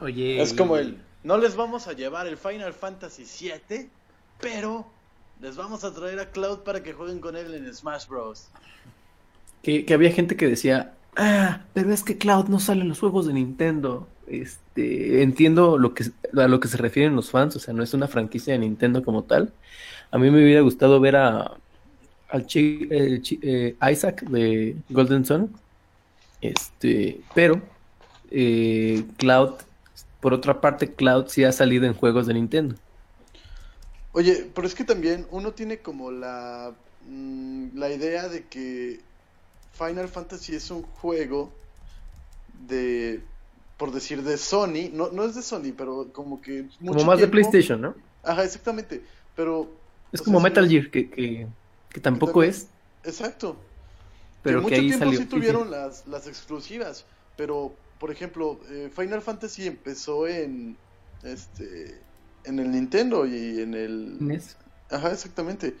Oye. Es como el. No les vamos a llevar el Final Fantasy VII, pero les vamos a traer a Cloud para que jueguen con él en Smash Bros. Que, había gente que decía, ah, pero es que Cloud no sale en los juegos de Nintendo. Este, entiendo lo que, a lo que se refieren los fans, o sea, no es una franquicia de Nintendo como tal. A mí me hubiera gustado ver a al chi- eh, Isaac de Golden Sun. Este, pero eh, Cloud, por otra parte, Cloud sí ha salido en juegos de Nintendo. Oye, pero es que también uno tiene como la, mm, la idea de que Final Fantasy es un juego de, por decir, de Sony. No, no es de Sony, pero como que... Como mucho más de PlayStation, ¿no? Ajá, exactamente. Pero... Es como sea, sí, Metal Gear, que, que, que tampoco también- es, Exacto. pero que que mucho ahí tiempo salió. sí Sí, tuvieron sí. Las, las exclusivas, pero por ejemplo, eh, Final Fantasy empezó en este en el Nintendo y en el NES. Ajá, exactamente.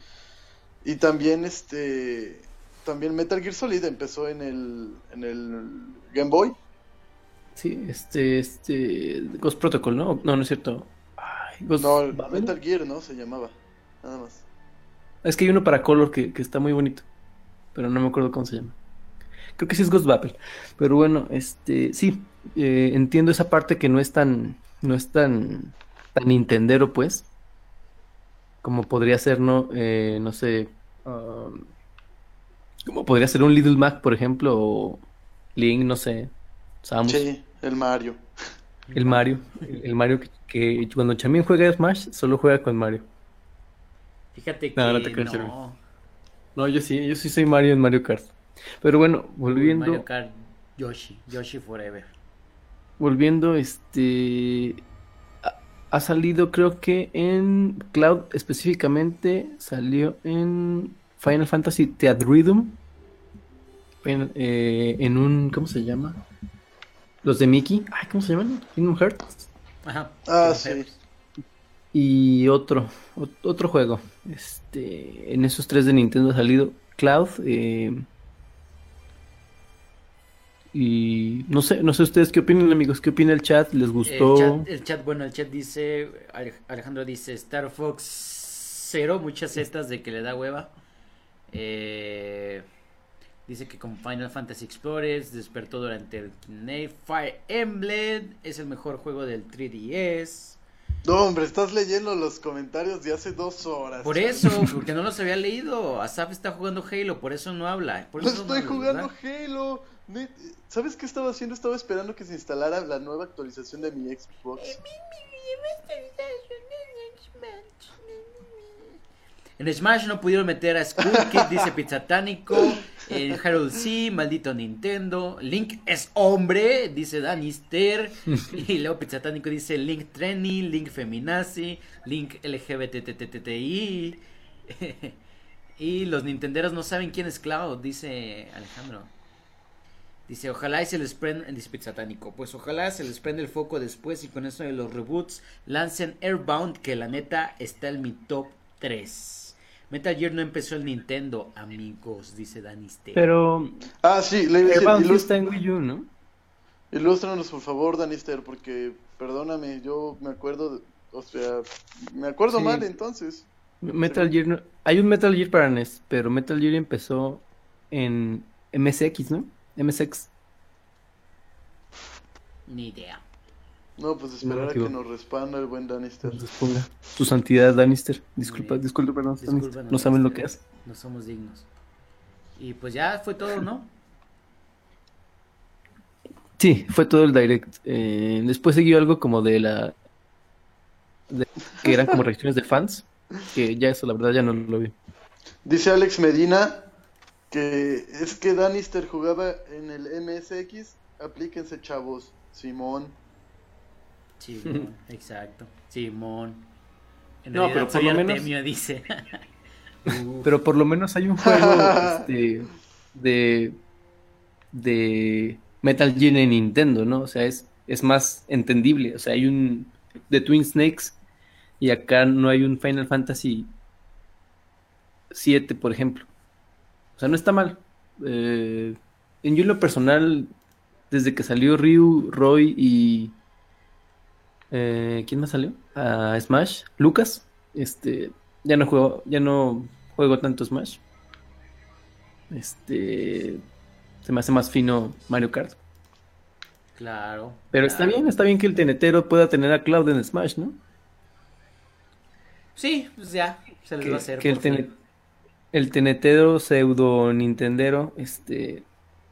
Y también este también Metal Gear Solid empezó en el, en el Game Boy. Sí, este, este, Ghost Protocol, ¿no? No, no es cierto. Ay, Ghost No, Babel. Metal Gear, ¿no? Se llamaba. Nada más. Es que hay uno para Color que, que está muy bonito, pero no me acuerdo cómo se llama. Creo que sí es Ghost Babel. Pero bueno, este, sí, eh, entiendo esa parte que no es tan, no es tan, tan Nintendero, pues. Como podría ser, no, Eh, no sé, um, como podría ser un Little Mac, por ejemplo, o Link, no sé, Samus, Sí, el Mario. el Mario, el, Mario que, que cuando Chamín juega Smash, solo juega con Mario. Fíjate que No, no. no te creas, Jeremy. No, yo sí, yo sí soy Mario en Mario Kart. Pero bueno, volviendo. Mario Kart Yoshi, Yoshi Forever. Volviendo, este. Ha, salido, creo que en Cloud específicamente, salió en Final Fantasy Theatrhythm. En, eh, en un. ¿Cómo se llama? Los de Mickey. Ay, ¿cómo se llaman? Kingdom Hearts. Ajá. Ah, sí. Y otro, ot- otro juego. Este, en esos tres de Nintendo ha salido Cloud. eh, y no sé, no sé ustedes qué opinan, amigos. ¿Qué opina el chat? ¿Les El gustó? chat, el chat, bueno, el chat dice, Ale- Alejandro dice, Star Fox cero, muchas zetas de que le da hueva. Eh, dice que con Final Fantasy Explorers despertó durante el Kinect. Fire Emblem es el mejor juego del 3DS. No, hombre, estás leyendo los comentarios de hace dos horas. Por eso, porque no los había leído. Asaf está jugando Halo, por eso no habla. Por No eso estoy habla, jugando ¿verdad? Halo. ¿Sabes qué estaba haciendo? Estaba esperando que se instalara la nueva actualización de mi Xbox. En Smash no pudieron meter a Skull Kid, <laughs> dice Pizzatánico. En Harold C, maldito Nintendo. Link es hombre, dice Danister. <laughs> Y luego Pizzatánico dice Link Trenny, Link Feminazi, Link LGBTTTI. <laughs> Y los nintenderos no saben quién es Cloud, dice Alejandro. Dice, ojalá y se les prenda, dice Pizzatánico, pues ojalá se les prenda el foco después y con eso de los reboots lancen Airbound, que la neta está en mi top 3. Metal Gear no empezó el Nintendo, amigos, dice Danister. Pero Ah, sí, le iba Airbound sí está en Wii U, ¿no? ilústranos por favor, Danister, porque, perdóname, yo me acuerdo, de- o sea, me acuerdo Sí. mal entonces. Metal Gear no- Hay un Metal Gear para NES, pero Metal Gear empezó en MSX, ¿no? MSX. Ni idea. No, pues esperar a que nos respanda el buen Danister. Su santidad, Danister. Disculpa, bien. disculpa, Danister. No saben lo que hace. No somos dignos. Y pues ya fue todo, ¿no? Sí, fue todo el direct. Eh, después siguió algo como de la. de- que eran como reacciones de fans. Que ya eso, la verdad, ya no lo vi. Dice Alex Medina que es que Danister jugaba en el MSX. Aplíquense, chavos. Simón. Simón, <laughs> exacto. Simón. En No, pero por lo menos- Artemio, dice. <laughs> Pero por lo menos hay un <laughs> juego este, de. de Metal Gear en Nintendo, ¿no? O sea, es, es más entendible. O sea, hay un. de Twin Snakes. Y acá no hay un Final Fantasy 7, por ejemplo. O sea, no está mal. Eh, en yo lo personal, desde que salió Ryu, Roy y... eh, ¿quién más salió? A Smash, Lucas. Este, ya no juego, ya no juego tanto Smash. Este, se me hace más fino Mario Kart. Claro. Pero está bien, está bien que el tenetero pueda tener a Cloud en Smash, ¿no? Sí, pues ya, se les que, va a hacer. que el, tene- el tenetero pseudo Nintendero este,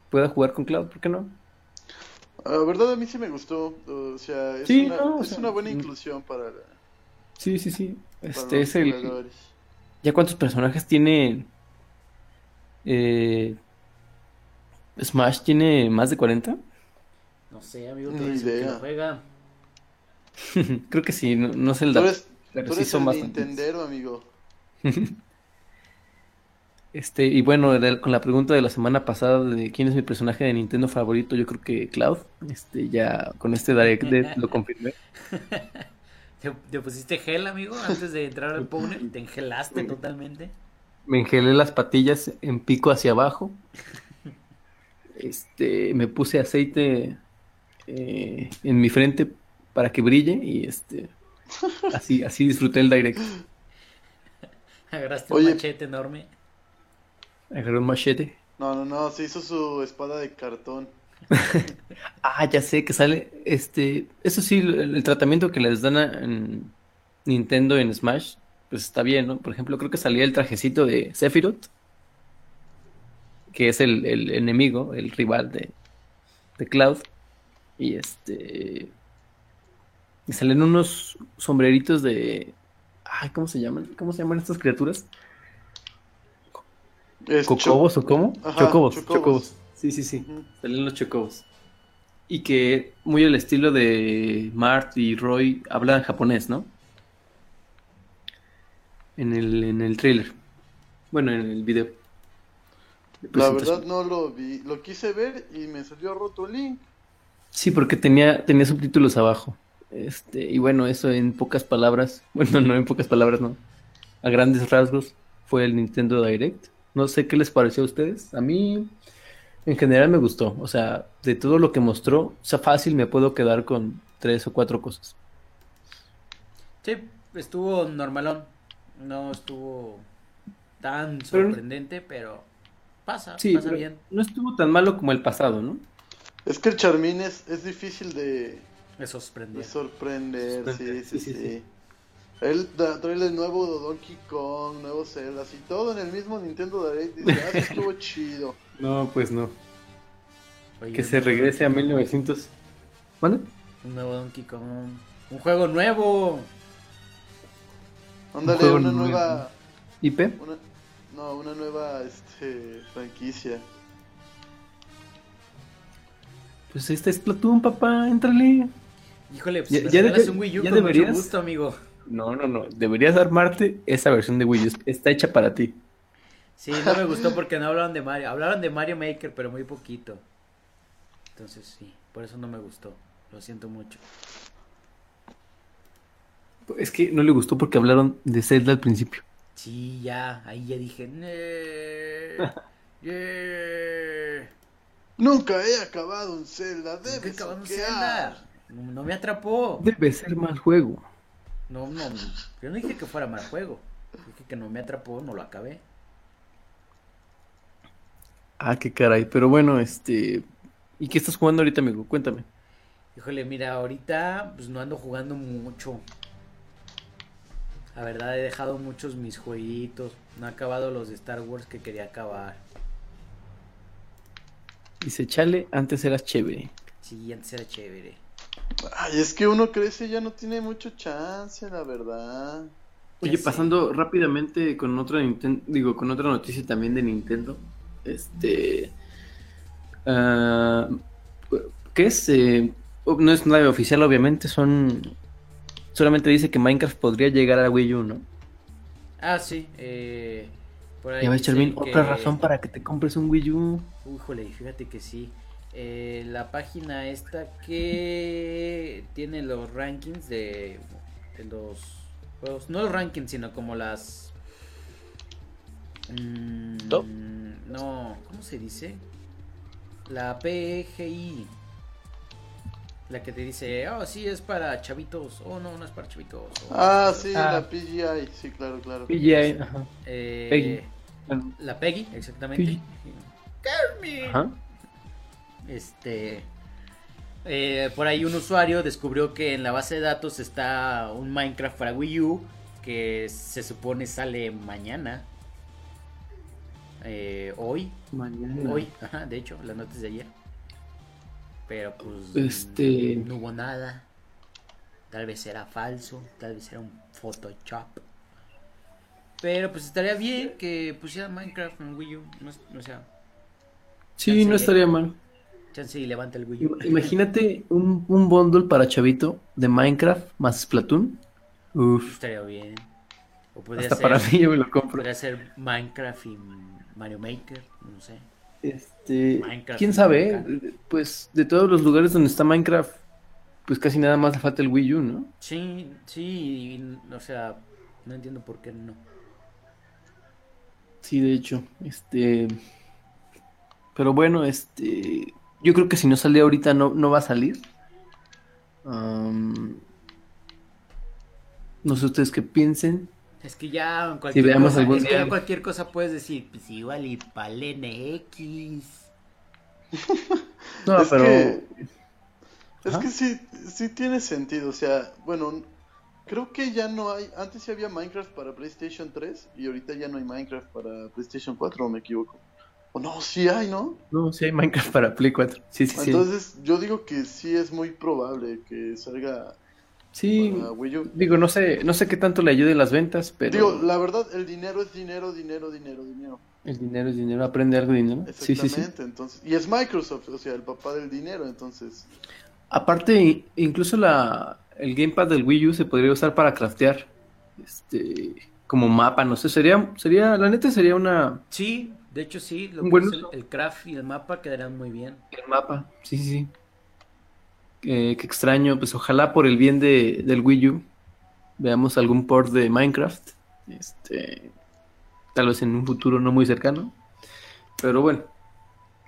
pueda jugar con Cloud, ¿por qué no? La verdad, a mí sí me gustó. O sea, es, Sí, una, no, o es sea, una buena mm. inclusión para, Sí, sí, sí. Este es el. jugadores. ¿Ya cuántos personajes tiene? Eh, Smash tiene más de 40. No sé, amigo, el que idea. lo juega. <laughs> Creo que sí, no, no sé el Tú dato. eres, pero tú sí eres son el. Nintendero, amigo. <laughs> Este, y bueno, con la pregunta de la semana pasada de quién es mi personaje de Nintendo favorito, yo creo que Cloud. Este, ya con este Direct <laughs> lo confirmé. <laughs> ¿Te, te pusiste gel, amigo, antes de entrar al Powner? ¿Te engelaste totalmente? Me engelé las patillas en pico hacia abajo. Este, me puse aceite eh, en mi frente para que brille y este, así, así disfruté el direct. <laughs> Agarraste Oye. un machete enorme. Agarré un machete. No, no, no, se hizo su espada de cartón. <laughs> Ah, ya sé que sale, este, eso sí, el, el tratamiento que les dan a- en Nintendo en Smash, pues está bien, ¿no? Por ejemplo, creo que salía el trajecito de Sephiroth, que es el, el enemigo, el rival de, de Cloud, y este, y salen unos sombreritos de, ay, ¿cómo se llaman? ¿Cómo se llaman estas criaturas? Es ¿Cocobos o cómo? Ajá, chocobos, chocobos. chocobos. Sí, sí, sí. Ujú. Salen los chocobos. Y que muy al estilo de Mart y Roy hablan japonés, ¿no? En el, en el trailer. Bueno, en el video. de La verdad no lo vi. Lo quise ver y me salió roto el link. Sí, porque tenía, tenía subtítulos abajo. Este, y bueno, eso en pocas palabras, <laughs> bueno, no en pocas palabras, no. A grandes rasgos fue el Nintendo Direct. No sé qué les pareció a ustedes. A mí, en general, me gustó. O sea, de todo lo que mostró, o sea, fácil me puedo quedar con tres o cuatro cosas. Sí, estuvo normalón. No estuvo tan sorprendente, pero pasa, Sí, pasa pero bien. no estuvo tan malo como el pasado, ¿no? Es que el Charmín es, es difícil de, Me sorprendió. de sorprender. Sorprender, Sí, sí, sí, sí. sí, sí. Él da- trae el nuevo Donkey Kong, nuevo Zelda, así todo en el mismo Nintendo Direct. Dice, ah, estuvo <laughs> chido. No, pues no. Oye, Que un se regrese a Donkey 1900. ¿Mande? Un nuevo Donkey Kong. Un juego nuevo. Ándale, juego una nuevo. nueva. ¿IP? Una, no, una nueva este, franquicia. Pues este es Splatoon, papá, entrale. Híjole, pues Ya- ya debe- un Wii U ya con mucho deberías. gusto, amigo. No, no, no. Deberías armarte esa versión de Wii U. Está hecha para ti. Sí, no me gustó porque no hablaron de Mario. Hablaron de Mario Maker, pero muy poquito. Entonces sí, por eso no me gustó. Lo siento mucho. Es que no le gustó porque hablaron de Zelda al principio. Sí, ya, ahí ya dije. "Nee, <laughs> yeah". Nunca he acabado un Zelda, ¿Qué debe acabamos de soquear. Zelda? No, no me atrapó. Debe ser mal juego. No, no, yo no dije que fuera mal juego. Dije que no me atrapó, no lo acabé. Ah, qué caray. Pero bueno, este. ¿Y qué estás jugando ahorita, amigo? Cuéntame. Híjole, mira, ahorita pues no ando jugando mucho. La verdad he dejado muchos mis jueguitos. No he acabado los de Star Wars que quería acabar. Dice, chale, antes eras chévere. Sí, antes era chévere. Ay, es que uno crece y ya no tiene mucho chance, la verdad. Oye, pasando rápidamente con otra digo, con otra noticia también de Nintendo. Este. ah, ¿Qué es? Eh, no es nada oficial, obviamente. Son. Solamente dice que Minecraft podría llegar a Wii U, ¿no? Ah, sí. Eh, por ahí Ya ves, Charmin, que- otra razón para que te compres un Wii U. Híjole, fíjate que sí. Eh, la página esta que tiene los rankings de, de los juegos. No los rankings, sino como las... Mm, ¿Top? no, ¿cómo se dice? La PGI. La que te dice, oh, sí, es para chavitos. Oh, no, no es para chavitos. oh, Ah, sí, Ah. la PGI, sí, claro, claro. PGI, ajá. Eh, Peggy. La Peggy, exactamente. Peggy. Carmen. Ajá. Este. eh, por ahí un usuario descubrió que en la base de datos está un Minecraft para Wii U que se supone sale mañana. Eh, hoy, Mañana. hoy, ajá, de hecho, las notas de ayer. Pero pues Este- no hubo nada. Tal vez era falso, tal vez era un Photoshop. Pero pues estaría bien que pusieran Minecraft en Wii U. No, o sea, Sí, no estaría mal. Chance y levanta el Wii U. Im- Imagínate un, un bundle para chavito de Minecraft más Splatoon. Uf, Estaría bien. O podría hasta ser, para mí yo me lo compro. podría ser Minecraft y Mario Maker, no sé. Este, Minecraft quién sabe, Minecraft. pues de todos los lugares donde está Minecraft, pues casi nada más le falta el Wii U, ¿no? Sí, sí, y, o sea, no entiendo por qué no. Sí, de hecho, este... Pero bueno, este... Yo creo que si no sale ahorita no, no va a salir. No sé ustedes qué piensen. Es que ya cualquier, veamos cosa, algún es que cualquier cosa puedes decir, pues igual y para el NX. No, es pero... que, es que sí, sí tiene sentido. O sea, bueno, creo que ya no hay. Antes sí había Minecraft para PlayStation 3 y ahorita ya no hay Minecraft para PlayStation 4, ¿o me equivoco? O no, sí hay, ¿no? No, sí hay Minecraft para Play 4. Sí, sí, sí. Entonces, yo digo que sí es muy probable que salga Sí, para Wii U. digo, no sé, no sé qué tanto le ayude las ventas, pero Digo, la verdad, el dinero es dinero, dinero, dinero, dinero. el dinero es dinero, aprende algo de dinero. Sí, sí, sí. entonces. Y es Microsoft, o sea, el papá del dinero, entonces. Aparte, incluso la, el gamepad del Wii U se podría usar para craftear. Este, como mapa, no sé, sería, sería, la neta sería una, Sí, de hecho sí, lo que es el, craft y el mapa quedarán muy bien. el mapa, sí, sí, sí. Eh, qué extraño, pues ojalá por el bien de, del Wii U veamos algún port de Minecraft. Este, tal vez en un futuro no muy cercano. Pero bueno,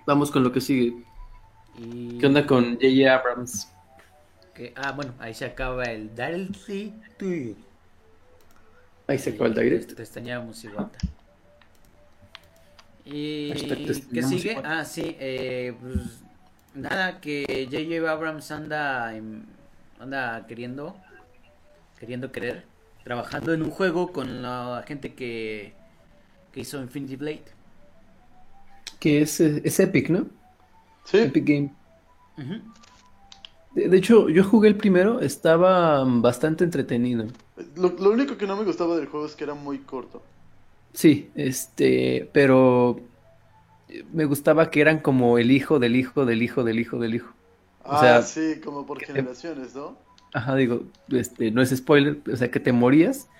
vamos con lo que sigue. Y ¿Qué onda con J.J. Abrams? que- ah, bueno, ahí se acaba el Dirty Tweet. Ahí se acaba el direct. Te extrañábamos igual. ¿Y qué sigue? Ah, sí, eh, pues nada, que J.J. Abrams anda, en- anda queriendo, queriendo querer, trabajando en un juego con la gente que, que hizo Infinity Blade. Que es, es Epic, ¿no? Sí, Epic Game. De, de hecho, yo jugué el primero, estaba mm, bastante entretenido. lo, lo único que no me gustaba del juego es que era muy corto. Sí, este, pero me gustaba que eran como el hijo del hijo del hijo del hijo del hijo. O Ah, sea, sí, como por te- generaciones, ¿no? Ajá, digo, este, no es spoiler, o sea, que te morías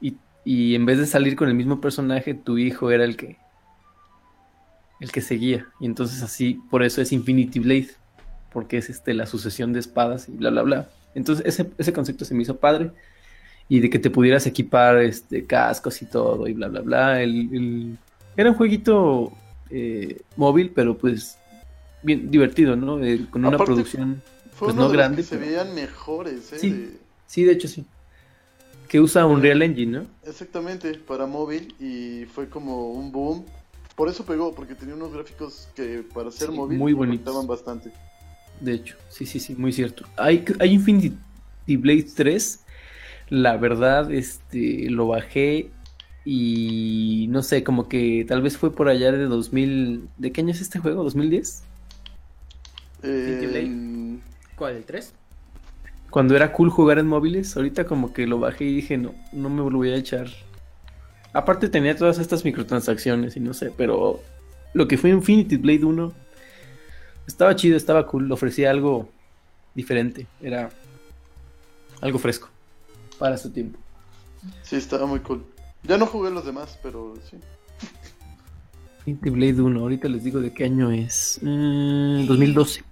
y, y en vez de salir con el mismo personaje, tu hijo era el que el que seguía. Y entonces así, por eso es Infinity Blade, porque es este la sucesión de espadas y bla bla bla. Entonces ese, ese concepto se me hizo padre. Y de que te pudieras equipar este cascos y todo y bla bla bla. El, el- Era un jueguito eh, móvil, pero pues bien divertido, ¿no? Eh, con una Aparte, producción pues no de grande. que se pero- veían mejores, ¿eh? Sí. de- Sí, de hecho sí. Que usa Unreal Engine, ¿no? exactamente, para móvil y fue como un boom. Por eso pegó, porque tenía unos gráficos que para ser Sí, móvil muy bonitos. bastante. De hecho, sí, sí, sí, muy cierto. Hay, hay Infinity Blade 3. La verdad, este, lo bajé y no sé, como que tal vez fue por allá de 2000. ¿De qué año es este juego? ¿2010? Eh, Blade? ¿Cuál, el 3? Cuando era cool jugar en móviles, ahorita como que lo bajé y dije, no, no me lo voy a echar. Aparte tenía todas estas microtransacciones y no sé, pero lo que fue Infinity Blade 1 estaba chido, estaba cool, ofrecía algo diferente, era algo fresco para su tiempo. sí, estaba muy cool. Ya no jugué los demás, pero sí. Infinity Blade 1, ahorita les digo de qué año es. Mm, 2012.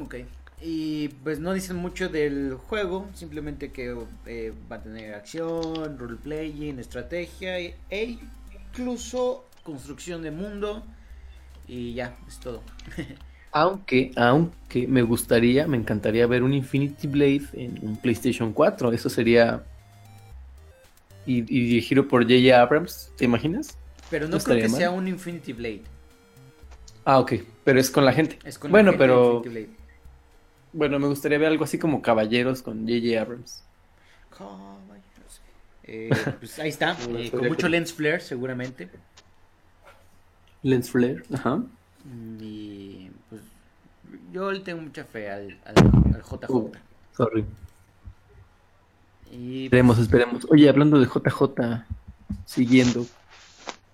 Ok. Y pues no dicen mucho del juego, simplemente que eh, va a tener acción, roleplaying, estrategia e e incluso construcción de mundo. Y ya, es todo. <laughs> Aunque, aunque me gustaría, me encantaría ver un Infinity Blade en un PlayStation 4. Eso sería. Y, y dirigido por J.J. Abrams, ¿te imaginas? Pero no No creo que mal. sea un Infinity Blade. Ah, ok. Pero es con la gente. Es con la bueno, gente de pero. Infinity Blade. Bueno, me gustaría ver algo así como Caballeros con J.J. Abrams. Caballeros. Eh, <laughs> pues ahí está, eh, con mucho lens flare seguramente. Lens Flare. Ajá. Y yo le tengo mucha fe al, al, al JJ. Uh, sorry. Y Esperemos, esperemos. Oye, hablando de JJ, siguiendo.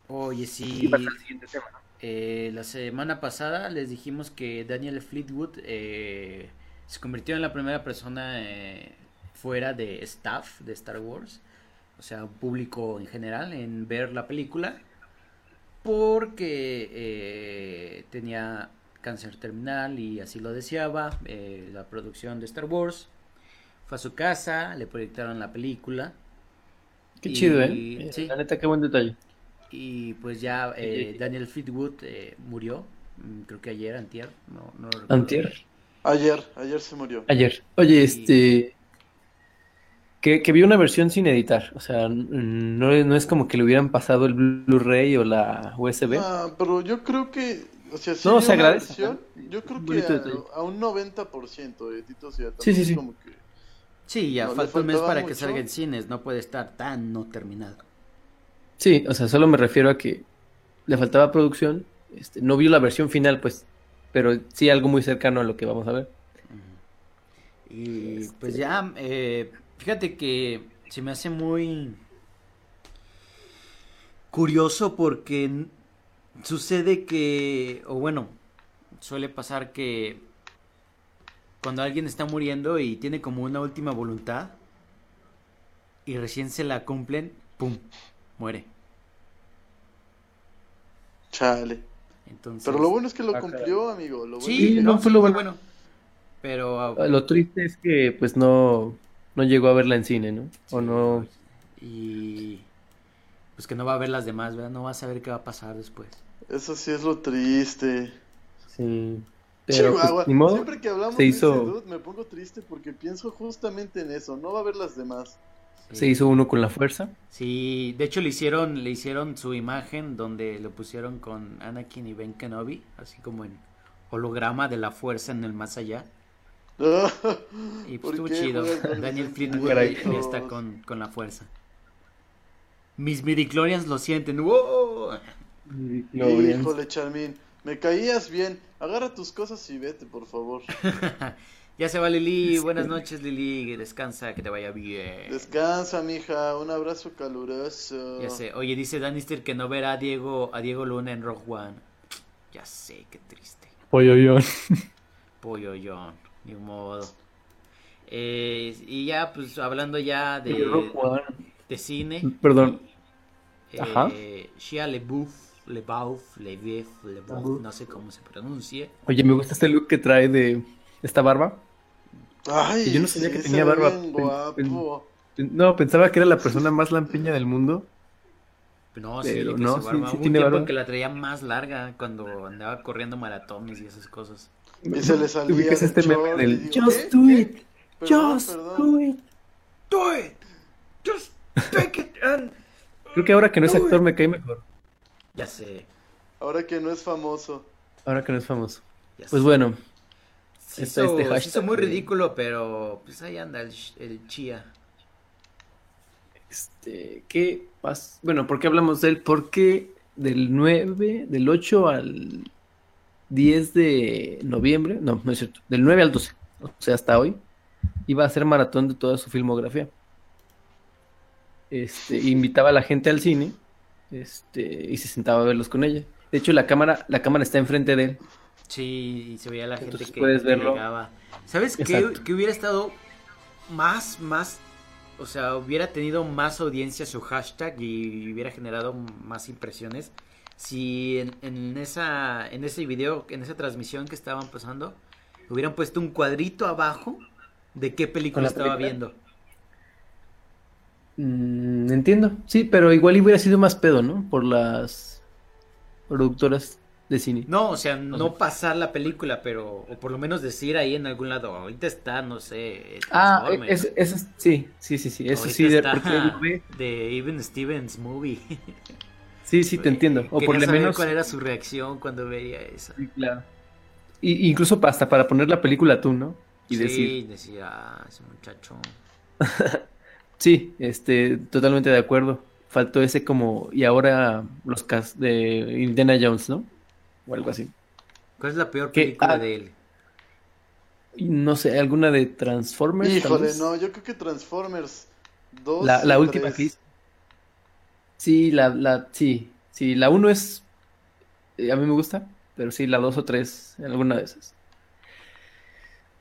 Oye, sí. ¿Qué pasa el siguiente tema? eh, la semana pasada les dijimos que Daniel Fleetwood eh, se convirtió en la primera persona eh, fuera de staff de Star Wars, o sea, público en general, en ver la película, porque eh, tenía cáncer terminal y así lo deseaba. eh, la producción de Star Wars fue a su casa, le proyectaron la película. Qué Y- chido, ¿eh? sí. La neta, qué buen detalle. Y pues ya eh, Daniel Fleetwood eh, murió, mm, creo que ayer, antier, no, no lo recuerdo. Antier. Ayer, ayer se murió. Ayer. Oye, este. Que, que vi una versión sin editar. O sea, no, no es como que le hubieran pasado el Blu-ray o la USB. Ah, pero yo creo que, o sea, si No, se agradece. versión, yo creo que a, un 90%, eh, Tito, sea, Sí, como que... Sí, ya No, falta un mes para que salga en cines, no puede estar tan no terminado. Sí, o sea, solo me refiero a que le faltaba producción. Este, no vio la versión final, pues. Pero sí algo muy cercano a lo que vamos a ver. Y pues ya, eh, fíjate que se me hace muy curioso porque sucede que, o bueno, suele pasar que cuando alguien está muriendo y tiene como una última voluntad y recién se la cumplen, ¡pum! muere. Chale. Entonces, Pero lo bueno es que lo cumplió, amigo. Lo bueno sí, es que- no fue lo bueno. Pero Ah, Lo triste es que, pues, no, no llegó a verla en cine, ¿no? O no. y pues que no va a ver las demás, ¿verdad? No va a saber qué va a pasar después. Eso sí es lo triste. Sí. Pero, pues, Chihuahua, ni modo. Siempre que hablamos se de hizo- ese dude me pongo triste porque pienso justamente en eso. No va a haber las demás. Se hizo uno con la fuerza. Sí, de hecho le hicieron, le hicieron su imagen donde lo pusieron con Anakin y Ben Kenobi, así como en holograma de la fuerza en el más allá. <laughs> Y ¿Por pues estuvo qué chido. Daniel ya está con, con la fuerza. Mis midichlorians lo sienten. ¡Wow! Híjole, Charmin. Me caías bien. Agarra tus cosas y vete, por favor. <laughs> Ya se va Lili. Buenas noches, Lili. Descansa, que te vaya bien. Descansa, mija. Un abrazo caluroso. Ya sé. Oye, dice Danister que no verá a Diego, a Diego Luna en Rogue One. Ya sé, qué triste. Pollo <laughs> Pollo John, ni modo. Eh, y ya, pues hablando ya de, Rogue One. De cine. Perdón. eh, Ajá. Shia LeBouf, LeBouf, LeBeuf, LeBouf, no sé cómo se pronuncie. Oye, me gusta este look que trae de esta barba. Ay, Que yo no sabía sí, que tenía barba. Pen- pen- No, pensaba que era la persona más lampiña del mundo. No, sí, Pero que no, se sí- barba. sí Hubo un tiene tiempo barba. que la traía más larga cuando andaba corriendo maratones y esas cosas. Y se le salía ¿Ubicas este meme del Just ¿qué? do it? Perdón, Just perdón. do it. Do it. Just. Creo que ahora que no es actor me cae mejor. Ya sé. Ahora que no es famoso. Ahora que no es famoso. Ya Pues sé. bueno. Se está hizo, este se hashtag hizo muy ridículo, pero pues ahí anda el, el chía. Este, ¿qué pasa? Bueno, ¿por qué hablamos de él? Porque del 9, del 8 al 10 de noviembre, no, no es cierto, del 9 al 12, o sea, hasta hoy, iba a hacer maratón de toda su filmografía. Este, invitaba a la gente al cine, este, y se sentaba a verlos con ella. De hecho, la cámara, la cámara está enfrente de él. Sí, y se veía la gente Entonces que, puedes que verlo. llegaba. ¿Sabes qué? Que hubiera estado más, más, o sea, hubiera tenido más audiencia su hashtag y hubiera generado más impresiones si en, en esa, en ese video, en esa transmisión que estaban pasando, hubieran puesto un cuadrito abajo de qué película la estaba película? viendo. Mm, entiendo, sí, pero igual hubiera sido más pedo, ¿no? Por las productoras de cine. No, o sea, no pasar la película, pero, o por lo menos decir ahí en algún lado, ahorita está, no sé, Ah, Transformers". eso, eso sí, sí, sí, sí, eso Ahorita sí, de, está ve- <laughs> de Even Stevens Movie. <laughs> sí, sí, te entiendo. O por lo menos, cuál era su reacción cuando veía eso. sí, claro. Y, incluso hasta para poner la película tú, ¿no? Y sí, decir, decía, "Ah, ese muchacho. <laughs> sí, este, totalmente de acuerdo. Faltó ese como, y ahora los cast de Indiana Jones, ¿no? O algo así. ¿Cuál es la peor película Ah, de él? No sé, alguna de Transformers. tal Híjole, vez? no, yo creo que Transformers 2 La, la última 3. que hizo. Sí, la, la, sí, sí, la uno es, eh, a mí me gusta, pero sí, la dos o tres, alguna de esas.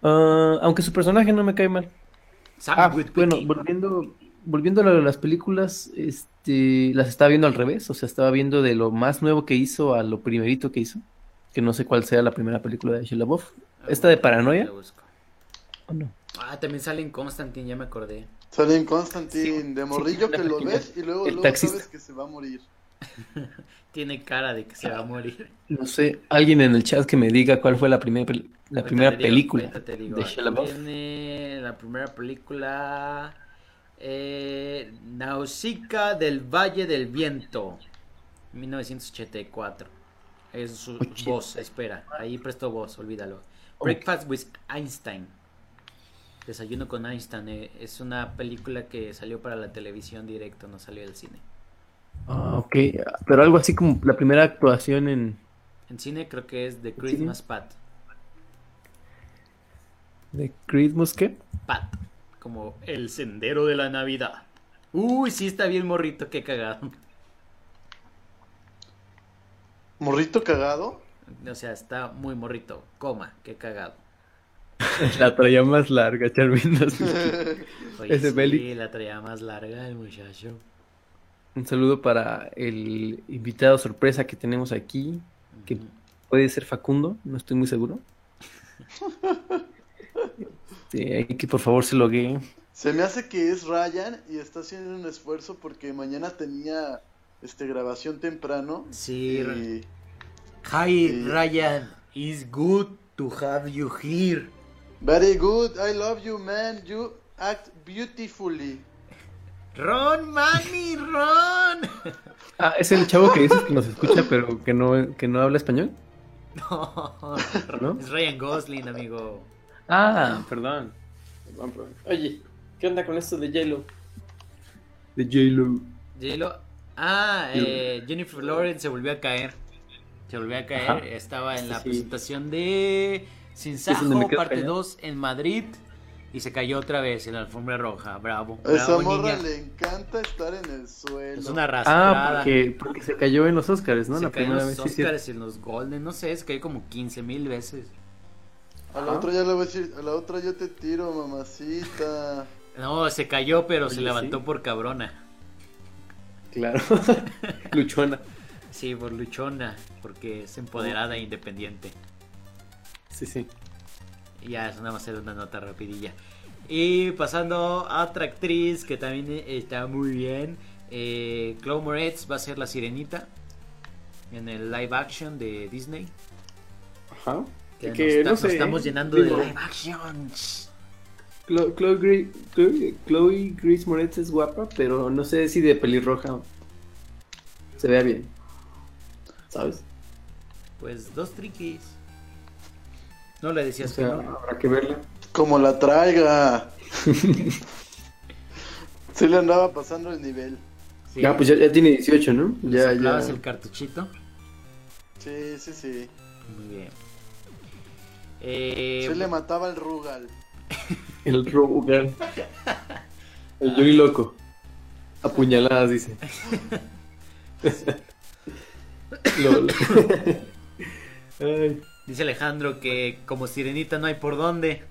Ah, aunque su personaje no me cae mal. Ah, bueno, volviendo, volviendo a lo de las películas, este, las estaba viendo al revés, o sea, estaba viendo de lo más nuevo que hizo a lo primerito que hizo, que no sé cuál sea la primera película de Shia LaBeouf. ¿Esta de Paranoia? Ah, también sale en Constantine, ya me acordé. Sale en Constantine, de morrillo sí, que lo ves y luego, el luego taxista. sabes que se va a morir. <laughs> Tiene cara de que se va a morir. No sé, alguien en el chat que me diga cuál fue la, primer pel- la primera digo, película de viene la primera película. Eh, Nausicaa del Valle del Viento. 1984. Es su voz, espera. Ahí prestó voz, olvídalo. Breakfast with Einstein. Desayuno con Einstein. eh, es una película que salió para la televisión directo, no salió del cine. Ah, ok, pero algo así como la primera actuación en... En cine creo que es The Christmas Pat. ¿De Christmas qué? Pat. Como el sendero de la Navidad. Uy, sí está bien morrito, qué cagado. ¿Morrito cagado? O sea, está muy morrito. Coma, qué cagado. La traía más larga, Charmin. <laughs> Oye, Ese sí, Belly. la traía más larga el muchacho. Un saludo para el invitado sorpresa que tenemos aquí, que puede ser Facundo, no estoy muy seguro. <laughs> Sí, hay que por favor se logue. Se me hace que es Ryan y está haciendo un esfuerzo porque mañana tenía este grabación temprano. Sí, y- Hi. Ryan. It's good to have you here. Very good, I love you man, you act beautifully. Ron, mami, Ron. <laughs> Ah, es el chavo que dices que nos escucha, pero que no, que no habla español. No, ¿No? es Ryan Gosling, amigo. Ah, perdón. Oye, ¿qué onda con esto de J-Lo? De J-Lo. J-Lo- Ah, eh, Jennifer Lawrence se volvió a caer. Se volvió a caer. Ajá. Estaba en la Sí. presentación de Sin Sajo, parte callado. 2 en Madrid. Y se cayó otra vez en la alfombra roja. Bravo. A esa bravo, morra niña. le encanta estar en el suelo. Es una arrastrada. Ah, porque, porque se cayó en los Oscars, ¿no? se la cayó en los vez. Oscars y en los Golden. No sé, se cayó como 15 mil veces. A la otra ya le voy a decir, a la otra yo te tiro, mamacita. <laughs> No, se cayó, pero se levantó sí. por cabrona. Claro. <laughs> Luchona. Sí, por luchona. Porque es empoderada e independiente. Sí, sí. Ya, eso nada más era una nota rapidilla. Y pasando a otra actriz que también eh, está muy bien. Eh, Chloe Moretz va a ser la sirenita en el live action de Disney. Ajá. Que, Que nos, está- no nos sé, estamos llenando digo- de live actions. Chloe, Chloe, Chloe, Chloe Grace Moretz es guapa, pero no sé si de pelirroja se vea bien. ¿Sabes? Pues dos triquis. No le O decías sea, que no. habrá que verla. Como la traiga. <laughs> Se le andaba pasando el nivel. Sí. Ya, pues ya, ya tiene 18, ¿no? ¿Le Ya, ya. el cartuchito? Sí, sí, sí. Muy bien. Eh, Se le mataba el Rugal. <laughs> El Rogan. El Johnny Loco. Apuñaladas, dice. <laughs> Lol. Ay. Dice Alejandro que como sirenita no hay por dónde.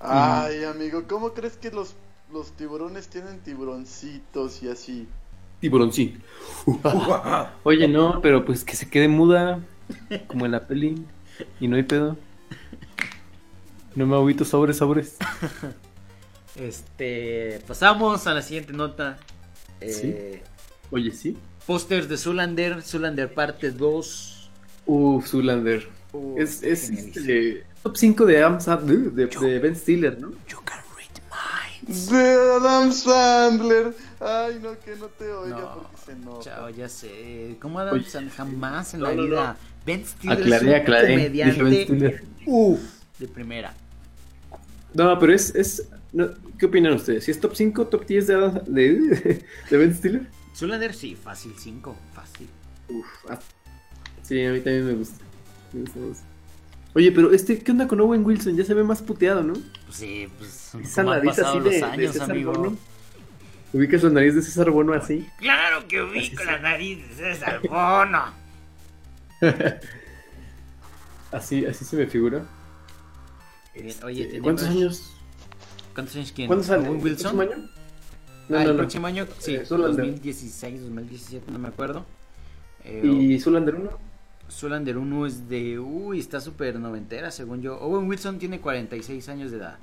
Ay, amigo, ¿cómo crees que los, los tiburones tienen tiburoncitos y así? Tiburoncín. <laughs> Oye, no, pero pues que se quede muda. Como en la peli. Y no hay pedo. No me agüito sobres, sobres. <laughs> Este, pasamos a la siguiente nota. Eh, Oye, sí. Pósters de Zulander, Zulander parte 2. Uf, Zulander. Uf, es es este, top 5 de Amsterdam, de, de, de Ben Stiller, ¿no? De Adam Sandler. Ay, no, que no te oiga No, porque se nota. Chao, ya sé. ¿Cómo Adam Oye. Sandler jamás en No, la no, no. vida? Ben Stiller Aclaré, es un aclaré. Dije Ben comediante. Stiller. Uf, de primera. No, pero es. es no, ¿Qué opinan ustedes? ¿Si es top 5, top 10 de, Adam- de, <laughs> de Ben Stiller? Zulander sí, fácil 5, fácil. Uf, ah, sí, a mí también me gusta. Me gusta. Oye, pero este, ¿qué onda con Owen Wilson? Ya se ve más puteado, ¿no? Pues sí, pues Esa nariz así de, los de años, César amigo. Bono. ¿Ubicas la nariz de César Bono así? Claro que ubico la nariz de César Bono. <laughs> Así, así se me figura. Oye, Este, ¿Cuántos años? ¿Cuántos años quién? ¿Cuándo sale? ¿Owen ¿El Wilson? próximo año? No, ah, no, el no. próximo año, sí, Eh, Zoolander. 2016, 2017, no me acuerdo. Eh, ¿Y Zulander 1? Zoolander 1 es de. Uy, está súper noventera, según yo. Owen Wilson tiene 46 años de edad.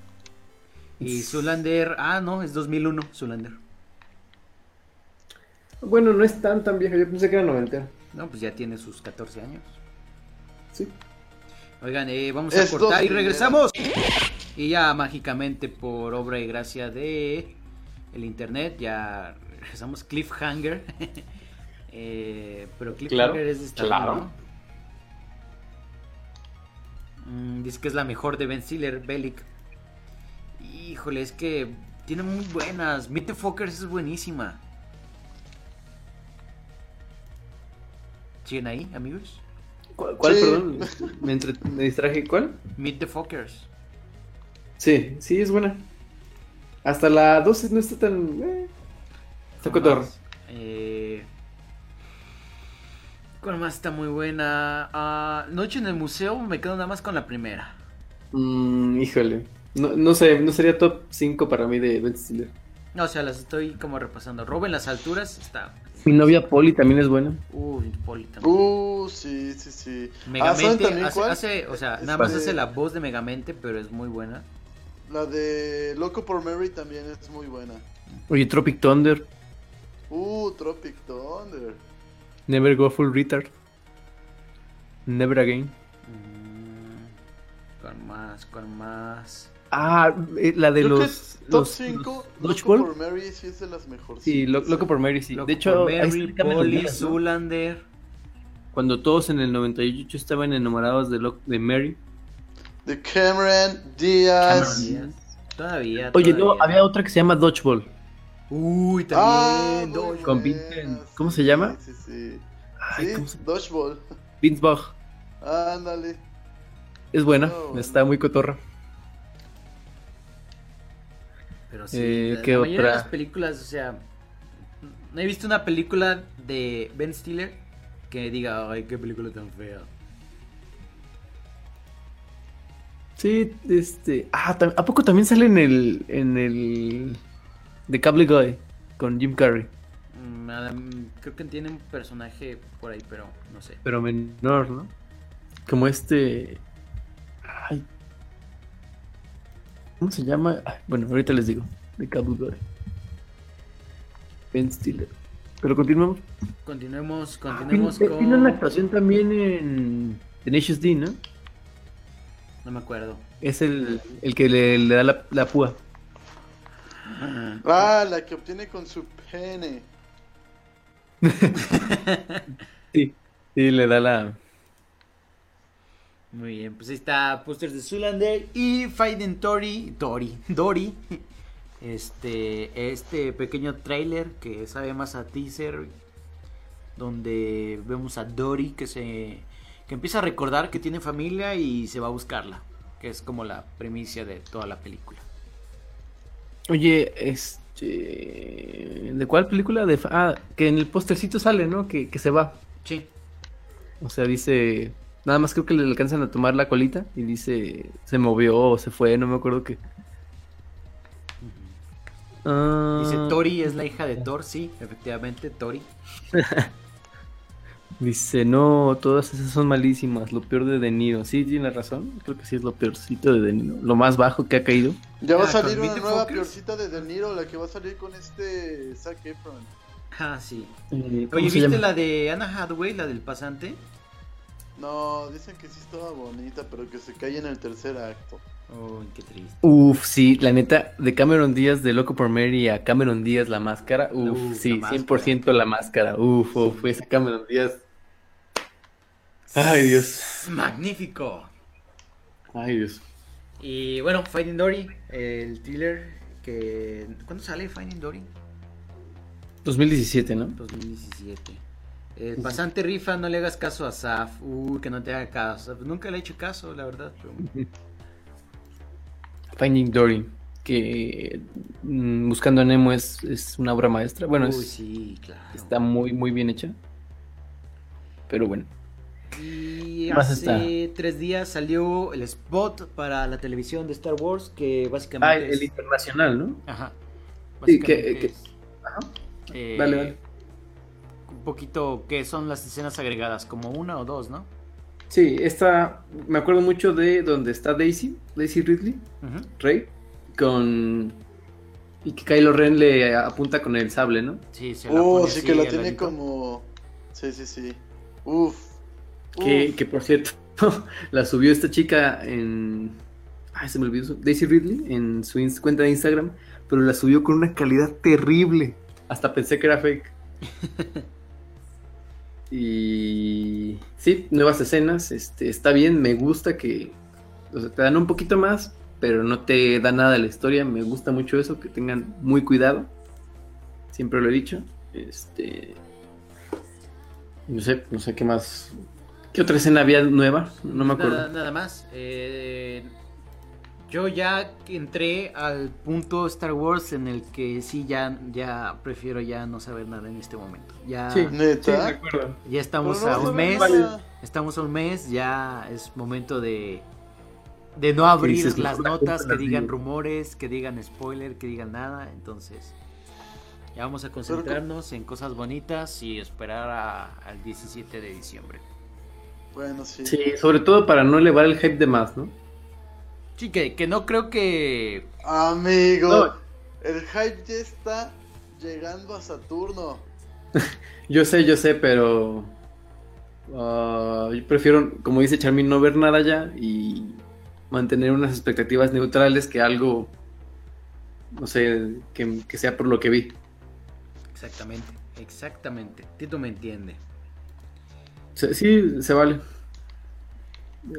Y Zoolander. Ah, no, es 2001, Zoolander. Bueno, no es tan tan vieja, yo pensé que era noventera. No, pues ya tiene sus 14 años. Sí. Oigan, eh, vamos a cortar y regresamos. Y ya mágicamente por obra y gracia de el internet ya regresamos Cliffhanger. <laughs> Eh, pero Cliffhanger Claro, es de Star claro. ¿no? Mm, dice que es la mejor de Ben Stiller, Bellic. Híjole, es que tiene muy buenas. Meet the Fuckers es buenísima. ¿Siguen ahí, amigos? ¿Cuál, cuál, Sí. perdón? Me, entre- me distraje. ¿Cuál? Meet the Fuckers. Sí, sí, es buena. Hasta la 12 no está tan. eh, Está cotorro. Eh, ¿Cuál más está muy buena? Ah, Noche en el museo, me quedo nada más con la primera. Mm, híjole. No, no sé, no sería top 5 para mí de Ben Stiller. No, o sea, las estoy como repasando. Robo en las alturas está. Mi novia Polly también es buena. Uy, Poli también. Uh, sí, sí, sí. Ah, ¿saben Megamente también hace, cuál? hace- o sea, Es nada más de- hace la voz de Megamente, pero es muy buena. La de Loco por Mary también es muy buena. Oye, Tropic Thunder. Uh, Tropic Thunder. Never Go Full Retard. Never Again. Mm, ¿Cuál más? ¿Cuál más? Ah, eh, la de Creo que los. top los 5, los Loco por Mary sí es de las mejores. Sí, lo- Loco por Mary, sí. Loco de hecho, por Mary. Zoolander. Cuando todos en el 98 estaban enamorados de, Lo- de Mary. De Cameron Díaz. Cameron Díaz. Todavía. Oye, no, había otra que se llama Dodgeball. Uy, Ah, también. Con Vincent- ¿cómo se llama? Sí, sí, sí. Ay, Sí, ¿cómo se- Dodgeball. Vince Vaughn. Ándale. Es buena, No, está muy cotorra. Pero sí, Eh, la, ¿qué la mayoría de otra? las películas, o sea, no he visto una película de Ben Stiller que diga, ay, qué película tan fea. Sí, este. Ah, ¿a poco también sale en el. en el. The Cable Guy? Con Jim Carrey. Mm, nada, mm, creo que tiene un personaje por ahí, pero no sé. Pero menor, ¿no? Como este. Ay. ¿Cómo se llama? Ay, bueno, ahorita les digo. The Cable Guy. Ben Stiller. Pero continuamos. Continuemos, Ah, continuemos tiene, con... tiene una actuación también en. Tenacious D, ¿no? No me acuerdo. Es el, el que le, le da la, la púa. Ah, la que obtiene con su pene. <laughs> Sí. Sí, le da la. Muy bien, pues ahí está pósters de Zoolander y Fighting Tori, Tori, Dory. Este, este pequeño trailer que sabe más a teaser, donde vemos a Dory que se, que empieza a recordar que tiene familia y se va a buscarla, que es como la premisa de toda la película. Oye, este. ¿De cuál película? De... Ah, que en el postercito sale, ¿no? Que, que se va. Sí, O sea, dice. Nada más creo que le alcanzan a tomar la colita y dice. Se movió o se fue, no me acuerdo qué. Ah, dice Tori es la hija de Thor, sí, efectivamente, Tori. <laughs> Dice, no, todas esas son malísimas. Lo peor de De Niro. Sí, tiene razón. Creo que sí es lo peorcito de De Niro. Lo más bajo que ha caído. Ya va a Ah, salir una nueva peorcita de De Niro, la que va a salir con este Zac Efron. Ah, sí. Eh, ¿cómo Oye, ¿viste llama? la de Anna Hathaway, la del pasante? No, dicen que sí estaba bonita, pero que se cae en el tercer acto. Uy, qué triste. Uf, sí, la neta, de Cameron Díaz de Loco por Mary a Cameron Díaz la máscara. Uf, Uf, sí, la 100% la máscara. Uf, uf, ese Cameron Díaz. Ay, Dios. Magnífico. Ay, Dios. Y bueno, Finding Dory, el thriller que... ¿Cuándo sale Finding Dory? 2017, ¿no? 2017. El pasante rifa, no le hagas caso a Saf. Uy, que no te haga caso. Nunca le he hecho caso, la verdad. pero- <laughs> Finding Dory, que mm, Buscando a Nemo es, es una obra maestra. Bueno, Uy, es- sí, claro. está muy, muy bien hecha. Pero bueno. Y ¿Qué más hace tres días salió el spot para la televisión de Star Wars, que Ah, básicamente el es... internacional, ¿no? Ajá. Sí, que- Básicamente que- es, eh, Dale, dale. Un poquito que son las escenas agregadas, como una o dos, ¿no? Sí, esta, me acuerdo mucho de donde está Daisy, Daisy Ridley. Rey, con Y que Kylo Ren le apunta con el sable, ¿no? Sí, se la Oh, pone sí así que la tiene ladito. como. Sí, sí, sí. Uf. Que, Uf. que por cierto, <laughs> la subió esta chica en. Ay, se me olvidó. Daisy Ridley en su cuenta de Instagram, pero la subió con una calidad terrible. Hasta pensé que era fake. <laughs> y. Sí, nuevas escenas. Este, está bien, me gusta que. O sea, te dan un poquito más, pero no te da nada de la historia. Me gusta mucho eso, que tengan muy cuidado. Siempre lo he dicho. Este. No sé, no sé qué más. ¿Qué otra escena había nueva? No me acuerdo. Nada, nada más. eh, yo ya entré al punto Star Wars en el que sí ya, ya prefiero ya no saber nada en este momento. Ya, Sí, ¿Neta? sí, ya estamos no a un mes. Estamos a un mes, ya es momento de de no abrir dices, las notas, que digan rumores, que digan spoiler, que digan nada. Entonces, ya vamos a concentrarnos en cosas bonitas y esperar a- al 17 de diciembre. Bueno, sí. Sí, sobre todo para no elevar el hype de más, ¿no? Sí, que, que no creo que Amigo, No. el hype ya está llegando a Saturno. <laughs> Yo sé, yo sé, pero. ah, yo prefiero, como dice Charmin, no ver nada ya y mantener unas expectativas neutrales que algo. No sé, que, que sea por lo que vi. Exactamente, exactamente. Tito me entiende. Sí, se vale.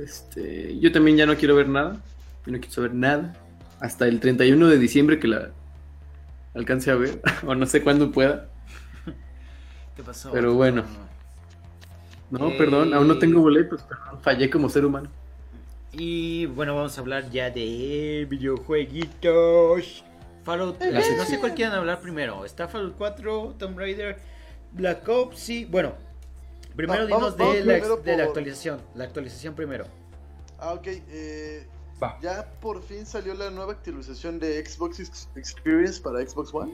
Este, yo también ya no quiero ver nada. Yo no quiero saber nada. Hasta el 31 de diciembre que la alcance a ver. <laughs> o no sé cuándo pueda. <laughs> ¿Qué pasó? Pero bueno. No, perdón, aún no tengo boletos. perdón, fallé como ser humano. Y bueno, vamos a hablar ya de videojueguitos. Fallout, Eh, eh, no sé cuál quieran hablar primero. Está Fallout 4, Tomb Raider, Black Ops, sí. Bueno, primero Va- dinos vamos- de, la, primero de la por- actualización. La actualización primero. Ah, ok. eh, Va. ya por fin salió la nueva actualización de Xbox Ex- Experience para Xbox One,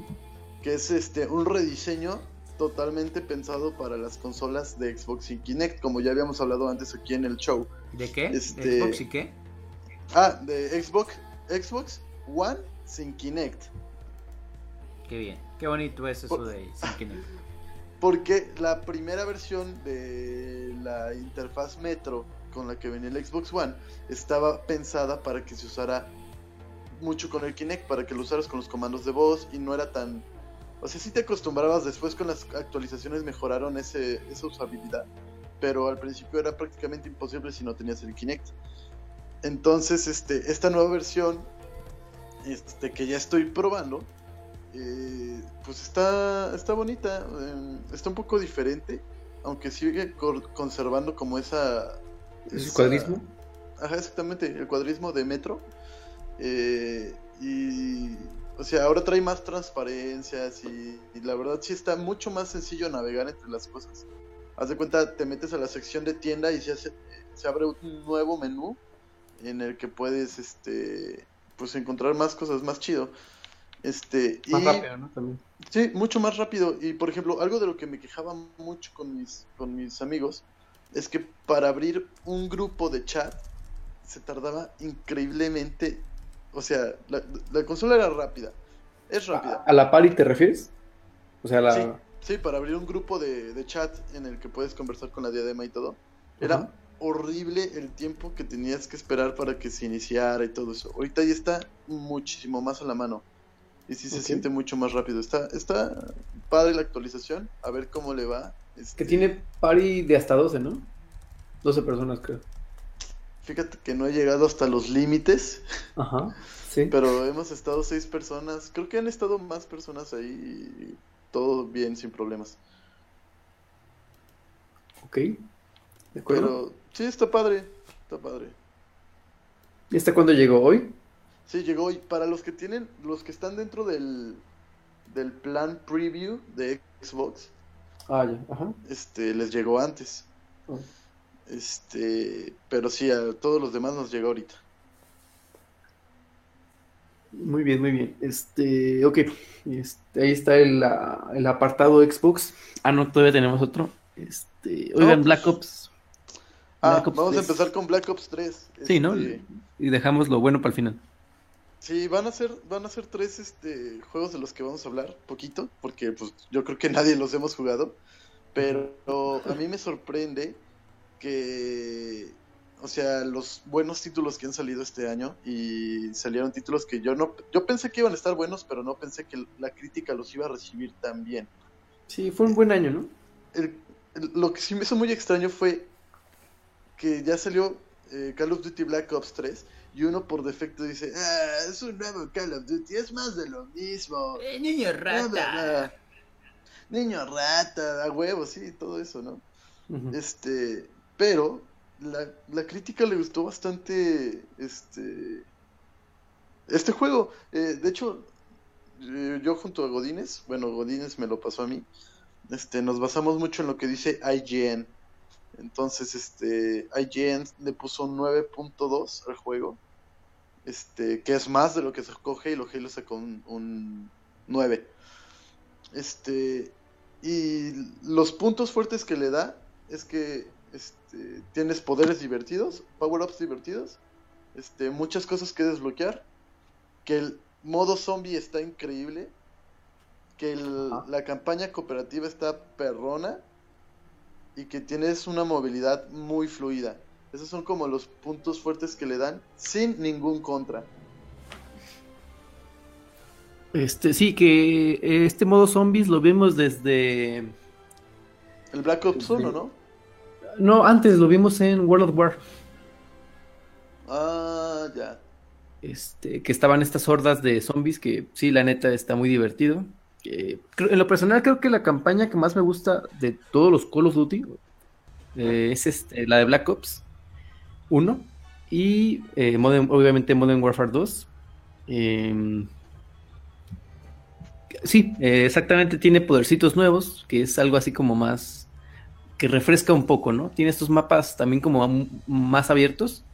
que es este un rediseño totalmente pensado para las consolas de Xbox y Kinect, como ya habíamos hablado antes aquí en el show. ¿De qué? Este- ¿De Xbox y qué? Ah, de Xbox, Xbox One sin Kinect. Qué bien. Qué bonito es eso Por- de sin Kinect. Porque la primera versión de la interfaz Metro con la que venía el Xbox One estaba pensada para que se usara mucho con el Kinect, para que lo usaras con los comandos de voz y no era tan... O sea, sí te acostumbrabas, después con las actualizaciones mejoraron ese, esa usabilidad, pero al principio era prácticamente imposible si no tenías el Kinect. Entonces, este, esta nueva versión este, que ya estoy probando, eh, pues está, está bonita, eh, está un poco diferente, aunque sigue conservando como esa... ¿Es el esa- cuadrismo? Ajá, exactamente, el cuadrismo de metro. eh, y, o sea, ahora trae más transparencias y, y la verdad sí está mucho más sencillo navegar entre las cosas. Haz de cuenta, te metes a la sección de tienda y se, hace- se abre un nuevo menú en el que puedes, este, pues encontrar más cosas, más chido. Este, Más y- rápido, ¿no? También. Sí, mucho más rápido. Y por ejemplo, algo de lo que me quejaba mucho con mis, con mis amigos es que para abrir un grupo de chat se tardaba increíblemente. O sea, la, la consola era rápida. Es rápida. ¿A la pari te refieres? O sea, la. Sí, sí, para abrir un grupo de, de chat en el que puedes conversar con la diadema y todo. Era horrible el tiempo que tenías que esperar para que se iniciara y todo eso. Ahorita ya está muchísimo más a la mano. Y sí se siente mucho más rápido. Está, está padre la actualización. A ver cómo le va. Que Este, tiene pari de hasta 12, ¿no? 12 personas, creo. Fíjate que no he llegado hasta los límites. Ajá. Sí. Pero hemos estado seis personas. Creo que han estado más personas ahí. Y todo bien, sin problemas. Ok. De acuerdo. Pero sí, está padre. Está padre. ¿Y hasta cuándo llegó? ¿Hoy? Sí, llegó hoy. Para los que tienen, los que están dentro del, del plan preview de Xbox, Ah, ya. Ajá. este, les llegó antes. Oh. Este, pero sí, a todos los demás nos llegó ahorita. Muy bien, muy bien. Este, ok. Este, ahí está el, ah, el apartado Xbox. Ah, no, todavía tenemos otro. Este, oigan, pues- Black Ops. Ah, Black Ops vamos a 3. empezar con Black Ops 3. Sí, ¿no? Este, Y dejamos lo bueno para el final. Sí, van a ser, van a ser tres este, juegos de los que vamos a hablar, poquito, porque pues yo creo que <laughs> nadie los hemos jugado. Pero a mí me sorprende que, o sea, los buenos títulos que han salido este año y salieron títulos que yo no, yo pensé que iban a estar buenos, pero no pensé que la crítica los iba a recibir tan bien. Sí, fue un buen año, ¿no? El- el- lo que sí me hizo muy extraño fue que ya salió eh, Call of Duty Black Ops 3 y uno por defecto dice, ah, es un nuevo Call of Duty, es más de lo mismo. niño Bla, bla, bla. Niño rata, a huevo, sí, todo eso, ¿no? Este, pero la, la crítica le gustó bastante este este juego. Eh, de hecho, eh, yo junto a Godínez, bueno, Godínez me lo pasó a mí. Este, nos basamos mucho en lo que dice IGN. Entonces, este, IGN le puso un 9.2 al juego. Este, que es más de lo que sacó Halo. Halo sacó un, un 9. Este, y los puntos fuertes que le da es que este, tienes poderes divertidos, power-ups divertidos, este, muchas cosas que desbloquear, que el modo zombie está increíble, que el- la campaña cooperativa está perrona y que tienes una movilidad muy fluida. Esos son como los puntos fuertes que le dan sin ningún contra. Este, sí, que este modo zombies lo vimos desde... El Black Ops 1, ¿no? No, antes lo vimos en World of War. Ah, ya. Este, que estaban estas hordas de zombies que sí, la neta está muy divertido. Eh, en lo personal creo que la campaña que más me gusta de todos los Call of Duty eh, es este, la de Black Ops 1 y eh, Modern- obviamente Modern Warfare 2. Em, sí, eh, exactamente tiene podercitos nuevos, que es algo así como más que refresca un poco, ¿no? Tiene estos mapas también como más abiertos.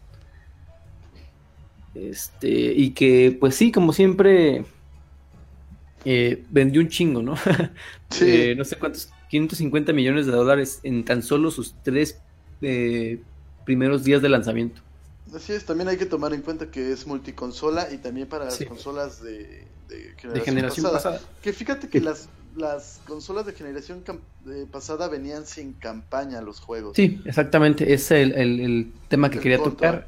Este, y que, pues sí, como siempre, eh, vendió un chingo, ¿no? <laughs> Sí. Eh, no sé cuántos, 550 millones de dólares en tan solo sus tres eh, primeros días de lanzamiento. Así es, también hay que tomar en cuenta que es multiconsola y también para las Sí. consolas de, de generación, De generación pasada. Que fíjate que las, las consolas de generación de pasada venían sin campaña los juegos. Sí, exactamente, es el, el- el tema que El quería tocar.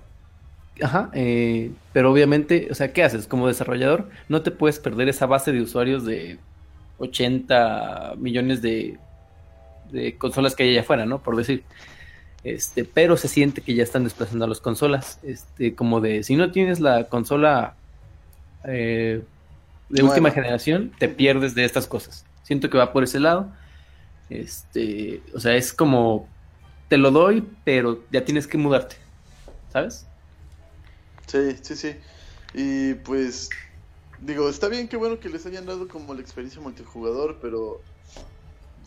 Ajá, eh, pero obviamente, o sea, ¿qué haces? Como desarrollador, no te puedes perder esa base de usuarios de 80 millones de, de consolas que hay allá afuera, ¿no? Por decir. Este, pero se siente que ya están desplazando a las consolas. Este, como de, si no tienes la consola eh, de última generación, te pierdes de estas cosas. Siento que va por ese lado. Este, o sea, es como, te lo doy, pero ya tienes que mudarte, ¿sabes? Sí, sí, sí. Y pues, digo, está bien, qué bueno que les hayan dado como la experiencia multijugador, pero,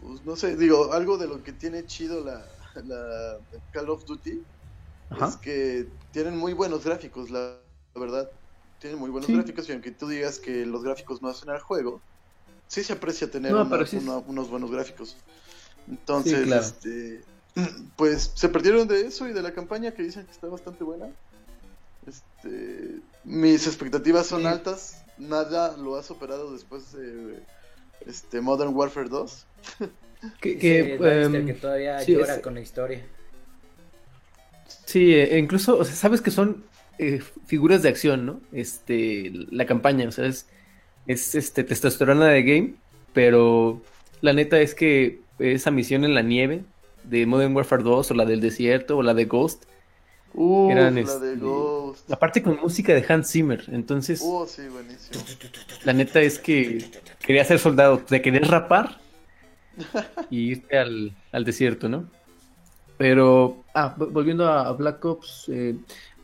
pues, no sé, digo, algo de lo que tiene chido la, la Call of Duty Ajá. es que tienen muy buenos gráficos, la, la verdad. Tienen muy buenos Sí. gráficos y aunque tú digas que los gráficos no hacen al juego, sí se aprecia tener No, una- pero sí es- una- unos buenos gráficos. Entonces, claro. este, <clears throat> pues se perdieron de eso y de la campaña que dicen que está bastante buena. Este, mis expectativas son altas, nada lo ha superado después de este Modern Warfare 2. <laughs> Que, que, em, que todavía sí, llora es- con la historia. Sí, eh, incluso, o sea, sabes que son eh, figuras de acción, ¿no? Este, la campaña, o sea, es, es este, testosterona de game, pero la neta es que esa misión en la nieve de Modern Warfare 2 o la del desierto o la de Ghost, Uf, Eran, la de este, Ghost. aparte con música de Hans Zimmer, entonces sí, buenísimo. la neta es que quería ser soldado, te querías rapar y irte al, al desierto, ¿no? Pero, ah, vo- volviendo a a Black Ops, eh,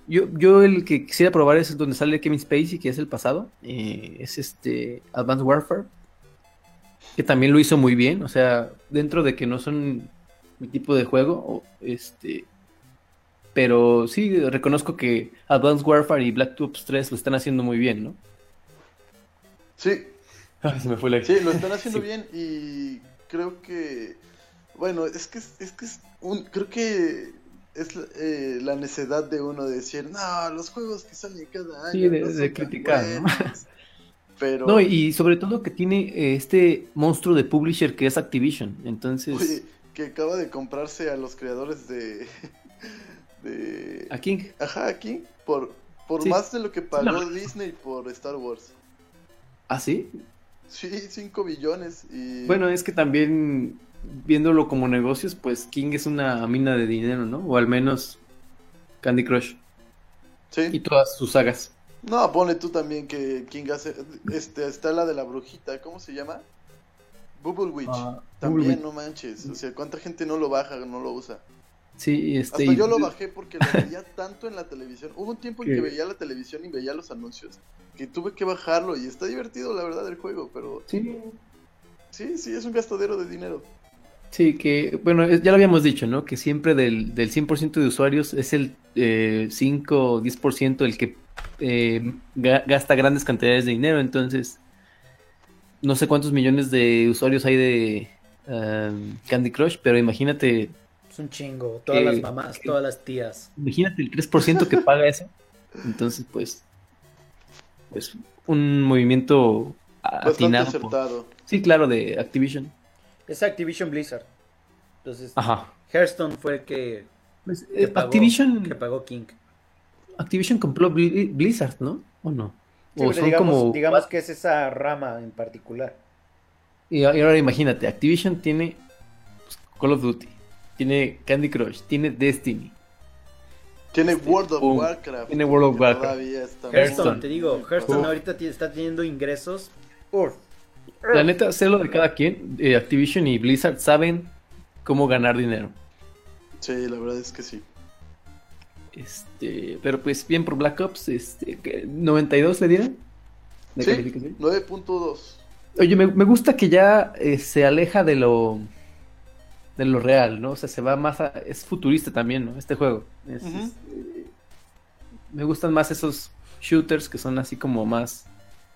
yo, yo el que quisiera probar es donde sale Kevin Spacey, que es el pasado, eh, es este Advanced Warfare, que también lo hizo muy bien, o sea, dentro de que no son mi tipo de juego, este, pero sí reconozco que Advanced Warfare y Black Ops 3 lo están haciendo muy bien, ¿no? Sí, <laughs> Ay, se me fue la... Sí, lo están haciendo Sí. bien y creo que, bueno, es que es, que es un, creo que es eh, la necedad de uno de decir, no, los juegos que salen cada año. Sí, de, no criticar, ¿no? buenos". <laughs> Pero, No, y sobre todo que tiene eh, este monstruo de publisher que es Activision. Entonces, oye, que acaba de comprarse a los creadores de. <laughs> de. a King. Ajá, aquí, por, por Sí. más de lo que pagó No. Disney por Star Wars. ¿Ah, sí? Sí, 5 billones. Y... Bueno, es que también viéndolo como negocios, pues King es una mina de dinero, ¿no? O al menos Candy Crush y Sí. todas sus sagas. No, pone tú también que King hace. Este, está la de la brujita, ¿cómo se llama? Bubble Witch. Ah, también, Bubble no manches. O sea, ¿cuánta gente no lo baja, no lo usa? Sí, este. Hasta yo lo bajé porque lo veía <laughs> tanto en la televisión. Hubo un tiempo en ¿Qué? que veía la televisión y veía los anuncios que tuve que bajarlo y está divertido la verdad el juego, pero Sí, sí, sí, es un gastadero de dinero. Sí, que, bueno, ya lo habíamos dicho, ¿no? Que siempre del, del 100% de usuarios es el eh, 5 o 10% el que eh, ga- gasta grandes cantidades de dinero. Entonces, no sé cuántos millones de usuarios hay de um, Candy Crush, pero imagínate, Es un chingo. Todas Que- las mamás, todas las tías. imagínate el 3% que paga eso. Entonces, pues, pues un movimiento atinado. por-. Sí, claro, de Activision. Es Activision Blizzard. Entonces, Ajá. Hearthstone fue el que, Pues, que eh, pagó, Activision, que pagó King. Activision compró Bli- Blizzard, ¿no? ¿O no? Sí, o son digamos, como... digamos que es esa rama en particular. Y ahora imagínate, Activision tiene pues, Call of Duty, tiene Candy Crush, tiene Destiny, Tiene Este, World of boom. Warcraft. Tiene World of Warcraft. Todavía está Hearthstone, Hearthstone. te digo, Hearthstone Uf. ahorita está teniendo ingresos. Uf. La neta, sé lo de cada quien. eh, Activision y Blizzard saben cómo ganar dinero. Sí, la verdad es que sí. Este, pero pues bien por Black Ops, este, ¿qué? 92 le dieron de Sí, calificación. 9.2. Oye, me, me gusta que ya eh, se aleja de lo de lo real, ¿no? O sea, se va más a, es futurista también, ¿no? Este juego. Es, me gustan más esos shooters que son así como más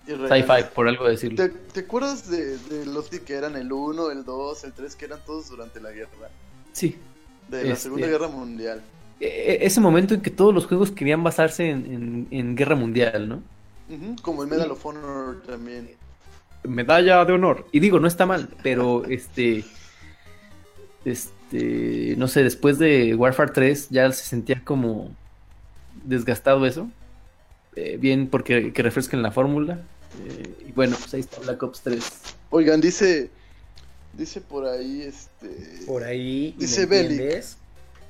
sci-fi, por algo decirlo. ¿Te, te acuerdas de, de los que eran el 1, el 2, el 3, que eran todos durante la guerra? Sí. De la Este- Segunda Guerra Mundial. E- e- ese momento en que todos los juegos querían basarse en, en- en guerra mundial, ¿no? Como el Medal of Honor también. Medalla de honor. Y digo, no está mal, pero este. Este. No sé, después de Warfare 3 ya se sentía como desgastado eso. Eh, bien, porque que refresquen la fórmula. Eh, y bueno, pues ahí está Black Ops 3. Oigan, dice. Dice por ahí, este. Por ahí. ¿y Dice Bellic.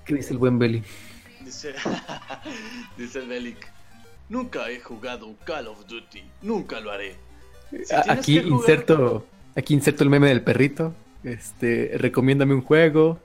¿Qué dice el buen Belly? Dice, <laughs> dice el Belic. Nunca he jugado Call of Duty. Nunca lo haré. Si Aquí jugar- inserto. Aquí inserto el meme del perrito. Este, recomiéndame un juego.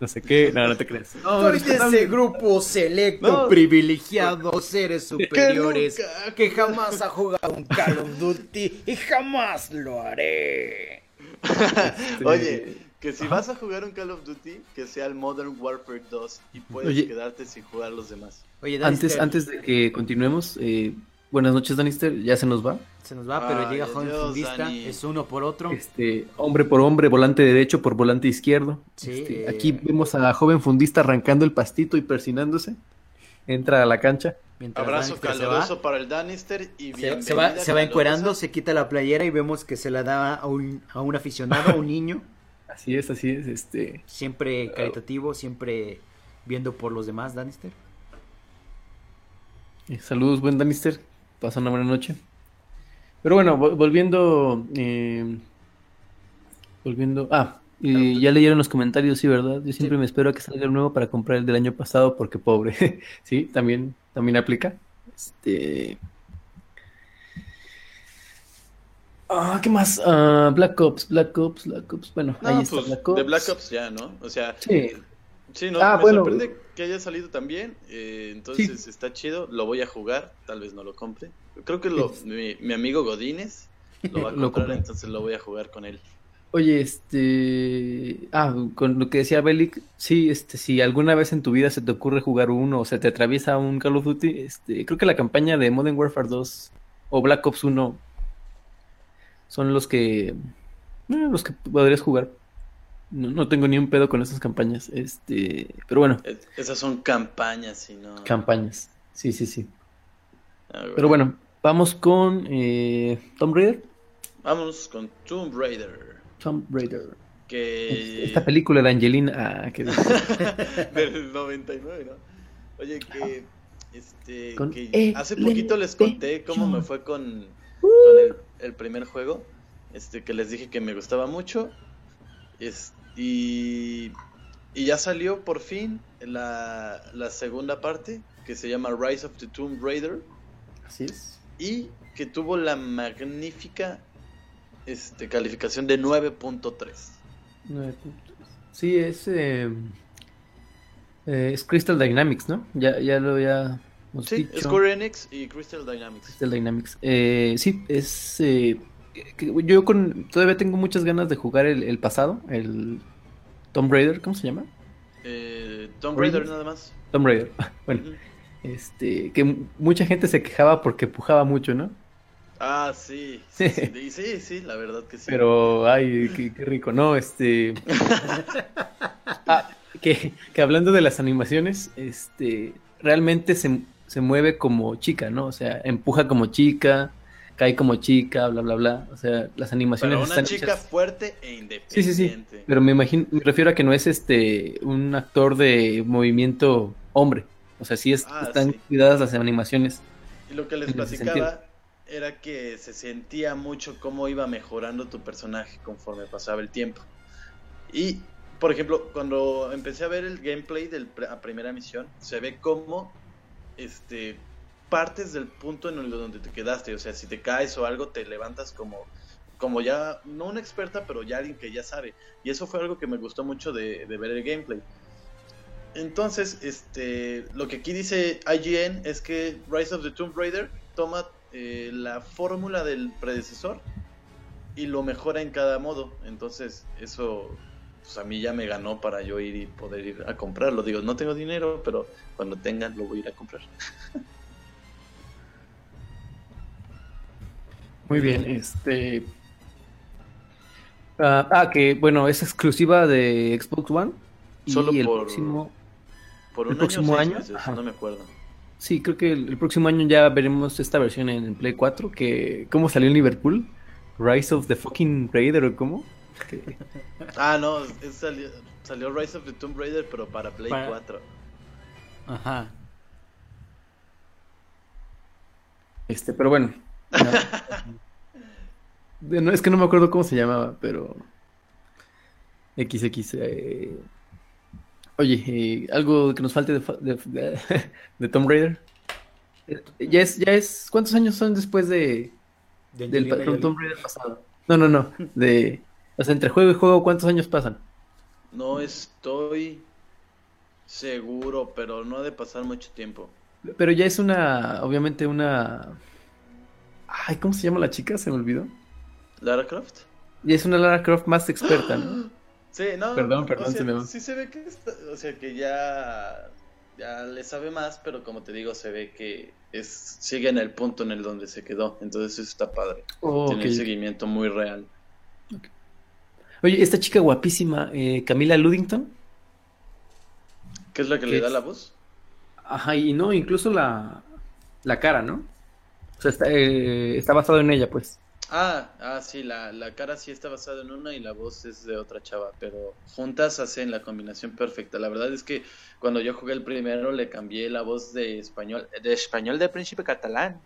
No sé qué. No, no te creas. No, Soy de ese grupo selecto, No. privilegiado, seres superiores, nunca. que jamás ha jugado un Call of Duty y jamás lo haré. <laughs> Oye, que si vas a jugar un Call of Duty, que sea el Modern Warfare 2 y puedes Oye. quedarte sin jugar los demás. Oye, Antes, antes de que continuemos, eh, buenas noches, Danister. Ya se nos va. se nos va, pero Ay, llega joven adiós, fundista, Dani. es uno por otro. Este, hombre por hombre, volante derecho por volante izquierdo. Sí, Este, eh. Aquí vemos a la joven fundista arrancando el pastito y persinándose. Entra a la cancha. Mientras Abrazo Danister se caluroso va, para el Danister y se, va, se va encuerando, se quita la playera y vemos que se la da a un, a un aficionado, a un <laughs> niño, Así es, así es. Este, siempre caritativo, siempre viendo por los demás, Danister. eh, saludos, buen Danister. Pasa una buena noche. Pero bueno, vol- volviendo. eh, volviendo. Ah, y ya leyeron los comentarios, sí, ¿verdad? Yo siempre me espero a que salga el nuevo para comprar el del año pasado porque pobre. <laughs> sí, también, también aplica. Este. Ah, ¿qué más? Ah, Black Ops, Black Ops, Black Ops. Bueno, No, ahí está pues, Black Ops. de Black Ops ya, ¿no? O sea, Sí. Sí, no, Ah, me bueno. sorprende que haya salido también. eh, entonces está chido, lo voy a jugar, tal vez no lo compre. Creo que lo, mi, mi amigo Godínez lo va a <laughs> comprar, compra. entonces lo voy a jugar con él. Oye, este. Ah, con lo que decía Belic, sí, este, si alguna vez en tu vida se te ocurre jugar uno o se te atraviesa un Call of Duty, este, creo que la campaña de Modern Warfare 2 o Black Ops 1 son los que. eh, los que podrías jugar. No, no tengo ni un pedo con esas campañas. Este, pero bueno, Es- Esas son campañas y no. campañas. Sí, sí, sí. Ah. Pero bueno, vamos con eh, Tomb Raider. Vámonos con Tomb Raider. Tomb Raider. Que. Esta película de Angelina. ah, que- <laughs> del 99, ¿no? Oye, que. Este. Que hace poquito les conté cómo me fue con, Uh. con el, el primer juego. Este, que les dije que me gustaba mucho. Es- y. Y ya salió por fin la, la segunda parte. Que se llama Rise of the Tomb Raider. Así es. Y que tuvo la magnífica este, calificación de 9.3. Nueve puntos. Sí, es, eh, eh, es Crystal Dynamics, ¿no? Ya, ya lo habíamos Sí, dicho. Square Enix y Crystal Dynamics. Crystal Dynamics. Eh, sí, es. eh, yo con, todavía tengo muchas ganas de jugar el, el pasado, el Tomb Raider, ¿cómo se llama? Eh, Tomb Raider. Nada más. Tomb Raider. <laughs> Bueno, este, que mucha gente se quejaba porque pujaba mucho, ¿no? Ah, sí. Sí, <laughs> sí, sí, sí, la verdad que sí. Pero, ay, qué, qué rico, ¿no? Este. <laughs> Ah, que, que hablando de las animaciones, este, realmente se, se mueve como chica, ¿no? O sea, empuja como chica, cae como chica, bla, bla, bla. O sea, las animaciones Pero una están chica hechas- fuerte e Sí, independiente. sí, sí. Pero me imagino, me refiero a que no es este un actor de movimiento hombre. O sea, sí es- Ah, están sí. cuidadas las animaciones. Y lo que les platicaba era que se sentía mucho cómo iba mejorando tu personaje conforme pasaba el tiempo. Y, por ejemplo, cuando empecé a ver el gameplay de la primera misión, se ve cómo este, partes del punto en donde te quedaste. O sea, si te caes o algo, te levantas como, como ya, no una experta, pero ya alguien que ya sabe. Y eso fue algo que me gustó mucho de, ver el gameplay. Entonces, este, lo que aquí dice IGN es que Rise of the Tomb Raider toma eh, la fórmula del predecesor y lo mejora en cada modo. Entonces, eso pues a mí ya me ganó para yo ir y poder ir a comprarlo. Digo, no tengo dinero, pero cuando tenga lo voy a ir a comprar. <laughs> Muy bien, este. Ah, ah, que bueno, es exclusiva de Xbox One. Y Solo el por- próximo. Por ¿El un próximo año, meses, no me acuerdo. Sí, creo que el, el próximo año ya veremos esta versión en Play 4. Que, ¿Cómo salió en Liverpool? Rise of the fucking Raider o cómo? <laughs> Ah, no, es salió, salió Rise of the Tomb Raider, pero para Play Para- 4. Ajá. Este, pero bueno. No, No, es que no me acuerdo cómo se llamaba, pero. XX. eh, Oye, eh, algo que nos falte de, fa- de, de- <laughs> de Tomb Raider. Ya es, ya es. ¿Cuántos años son después de, De del. Tomb Raider pasado? No, no, no. De, o sea, entre juego y juego, ¿cuántos años pasan? No estoy seguro, pero no ha de pasar mucho tiempo. Pero ya es una, obviamente una. Ay, ¿cómo se llama la chica? Se me olvidó. ¿Lara Croft? Ya es una Lara Croft más experta, ¿no? <gasps> Sí, no. Perdón, o perdón, sea, se me va. Sí se ve que está- o sea, que ya, ya le sabe más, pero como te digo, se ve que es, sigue en el punto en el donde se quedó. Entonces eso está padre. Oh, Tiene un seguimiento muy real. Oye, esta chica guapísima, eh, Camila Luddington. ¿Qué es la que ¿Qué le da la voz? Ajá, y no, incluso la, la cara, ¿no? O sea, está, eh, está basado en ella, pues. Ah, ah, sí, la, la cara sí está basada en una y la voz es de otra chava, pero juntas hacen la combinación perfecta. La verdad es que cuando yo jugué el primero le cambié la voz de español, de español de príncipe catalán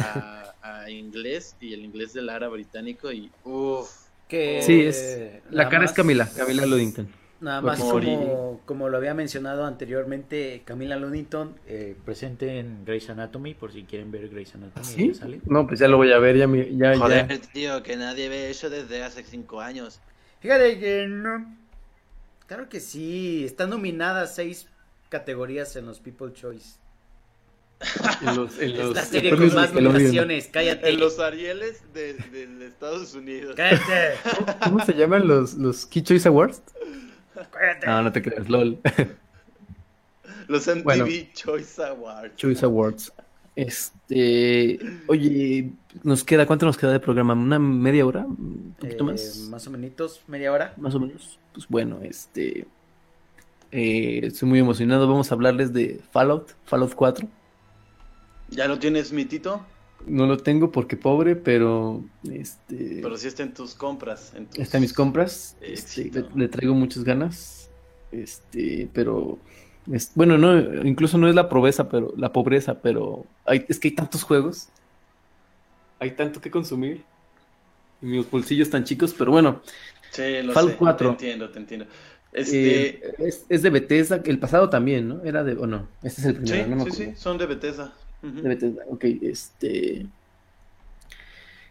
a, a inglés y el inglés de Lara británico y uff. Que Sí, es. La cara es Camila, Camila Luddington. Nada más Morí. como, como lo había mencionado anteriormente, Camila Luddington, eh, presente en Grey's Anatomy, por si quieren ver Grey's Anatomy. Sale. No, pues ya lo voy a ver, ya, ya, ya. Joder, tío, que nadie ve eso desde hace cinco años. Fíjate que no. Claro que sí, está nominada a seis categorías en los People Choice. En los, en Es los la serie con más nominaciones, cállate. En los Arieles de, de Estados Unidos. Cállate, ¿Cómo se llaman los, los Key Choice Awards? Cállate. No, no te creas, LOL. <laughs> Los MTV Bueno. Choice Awards. Choice Awards. Este, oye, nos queda, ¿cuánto nos queda de programa? ¿Una media hora? ¿Un poquito Eh, más? Más o menos, media hora. Más o menos. Pues bueno, este, eh, estoy muy emocionado. Vamos a hablarles de Fallout, Fallout 4. ¿Ya lo tienes, mitito? No lo tengo porque pobre, pero este, Pero sí está en tus compras. En tus... está en mis compras. Este, le, le traigo muchas ganas. Este, pero es- bueno, no, incluso no es la pobreza, pero la pobreza, pero hay, es que hay tantos juegos. Hay tanto que consumir. Y mis bolsillos tan chicos, pero bueno. Sí, lo Fallout sé. 4. Te entiendo, te entiendo. Este... Eh, es, es de Bethesda, el pasado también, ¿no? Era de, o no, este es el primero, sí, no me sí, sí, son de Bethesda. Ujú. De Bethesda, ok, este...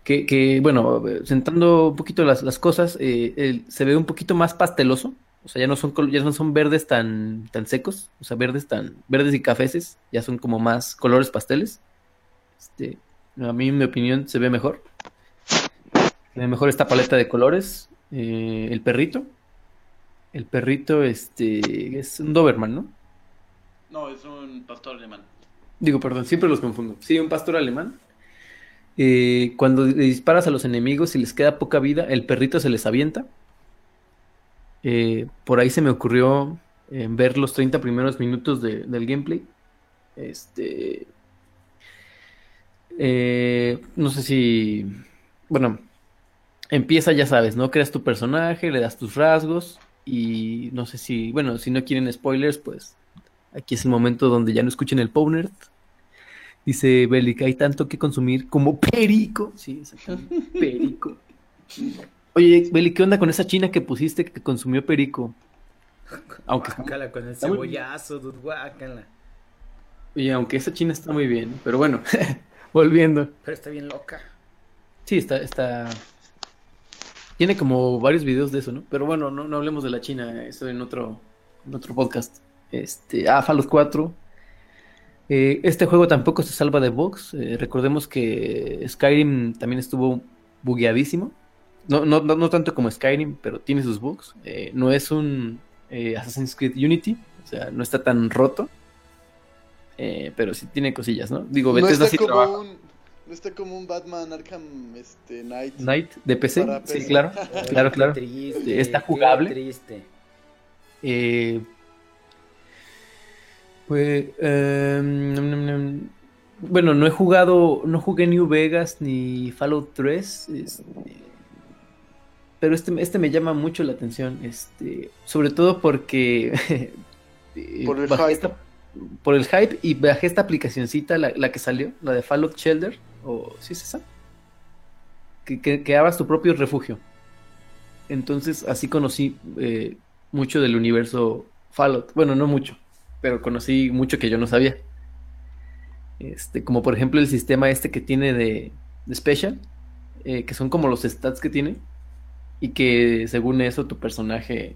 Que, que, bueno, sentando un poquito las, las cosas, eh, el- se ve un poquito más pasteloso, o sea, ya no son, ya no son verdes tan, tan secos, o sea, verdes tan, verdes y cafeces, ya son como más colores pasteles. Este, a mí, en mi opinión, se ve mejor. Se ve mejor esta paleta de colores. Eh, el perrito. El perrito, este, es un Doberman, ¿no? No, es un pastor alemán. Digo, perdón, siempre los confundo. Sí, un pastor alemán. Eh, cuando disparas a los enemigos y les queda poca vida, el perrito se les avienta. Eh, por ahí se me ocurrió eh, ver los 30 primeros minutos de- del gameplay. Este. eh, no sé si. Bueno, empieza, ya sabes, ¿no? Creas tu personaje, le das tus rasgos. Y no sé si. Bueno, si no quieren spoilers, pues. Aquí es el momento donde ya no escuchen el Pownerd. Dice Bellic, hay tanto que consumir como perico. Sí, exactamente. <laughs> Perico. Oye, Bellic, ¿qué onda con esa china que pusiste que consumió perico? Aunque, Guácala con el cebollazo, dude, guácala. oye, aunque esa china está muy bien, pero bueno, <laughs> volviendo. Pero está bien loca. Sí, está, está. Tiene como varios videos de eso, ¿no? Pero bueno, no, no hablemos de la China, eso en otro, en otro podcast. Este, ah, Fallout 4. Eh, este juego tampoco se salva de bugs. Eh, recordemos que Skyrim también estuvo bugueadísimo. No, no, no, no tanto como Skyrim, pero tiene sus bugs. Eh, no es un eh, Assassin's Creed Unity, o sea, no está tan roto. Eh, pero sí tiene cosillas, ¿no? Digo, No Bethesda está, sí trabaja. un, no está como un Batman Arkham este, Knight. Night de PC, sí, claro, <laughs> claro, claro. Triste, Está jugable. triste. Eh, pues, eh, bueno, no he jugado, no jugué New Vegas ni Fallout 3, este, pero este, este me llama mucho la atención, este, sobre todo porque <laughs> eh, Por el hype. esta- por el hype y bajé esta aplicacioncita, la, la que salió, la de Fallout Shelter, o ¿sí es esa? Que, que, que abras tu propio refugio. Entonces así conocí eh, mucho del universo Fallout. Bueno, no mucho, pero conocí mucho que yo no sabía. Este, como por ejemplo el sistema este que tiene de, de Special, eh, que son como los stats que tiene, y que según eso tu personaje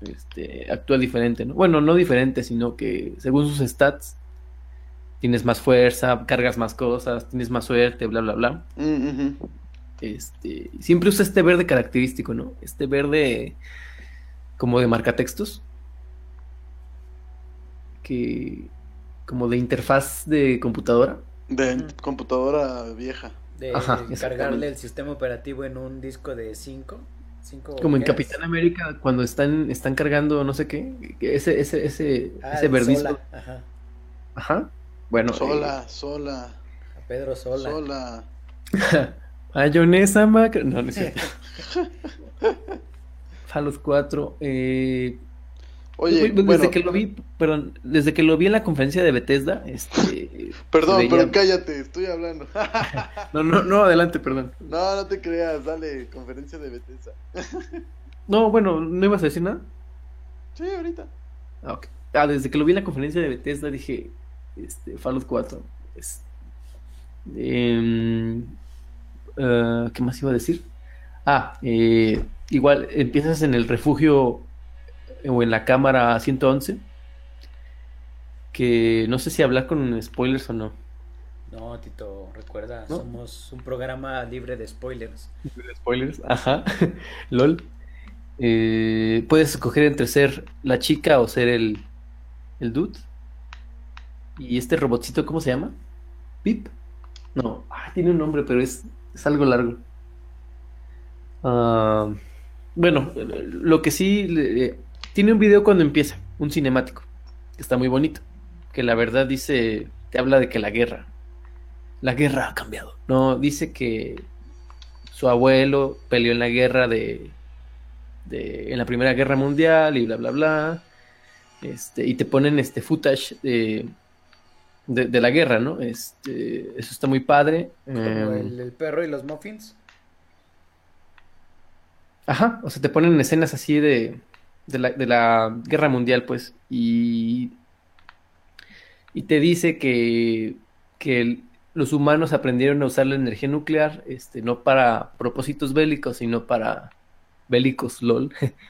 este, actúa diferente, ¿no? Bueno, no diferente, sino que según sus stats tienes más fuerza, cargas más cosas, tienes más suerte, bla, bla, bla. Mm. Este, siempre usa este verde característico, ¿no? Este verde como de marcatextos. Que como de interfaz de computadora. De computadora vieja. De Ajá, cargarle el sistema operativo en un disco de 5. Como en Capitán América cuando están, están cargando no sé qué. Ese, ese, ese, ese verdisco. Ajá. Ajá. Bueno. Sola, sola, A Pedro Sola. sola. <laughs> eh, Mayonesa macra. No, no es cierto. <laughs> Fallout 4. Eh, Oye, desde bueno, que lo vi, perdón, desde que lo vi en la conferencia de Bethesda, este, <laughs> perdón, veía- pero cállate, estoy hablando. <laughs> no, no, no, adelante, perdón. <laughs> no, no te creas, dale, conferencia de Bethesda. No, bueno, ¿no ibas a decir nada? Sí, ahorita. Ah. Ah, desde que lo vi en la conferencia de Bethesda dije, este, Fallout 4. es- em, ah, ¿qué más iba a decir? Ah, eh, igual empiezas en el refugio eh, o en la cámara 111. Que no sé si hablar con spoilers o no. No, Tito, recuerda, ¿No? somos un programa libre de spoilers. Spoilers, ajá, <laughs> lol. Eh, puedes escoger entre ser la chica o ser el, el dude. Y este robotcito, ¿cómo se llama? ¿Pip? No, ah, tiene un nombre, pero es, es algo largo. Ah, bueno, lo que sí, le- tiene un video cuando empieza, un cinemático, que está muy bonito, que la verdad dice, te habla de que la guerra, la guerra ha cambiado. No, dice que su abuelo peleó en la guerra de, de- en la Primera Guerra Mundial y bla bla bla. Este, y te ponen este footage de, de, de la guerra, ¿no? Este, eso está muy padre. Como Eh, el, el perro y los muffins. Ajá, o sea, te ponen escenas así de, de la, de la guerra mundial, pues, y, y te dice que, que el- los humanos aprendieron a usar la energía nuclear, este, no para propósitos bélicos, sino para bélicos, lol, <laughs>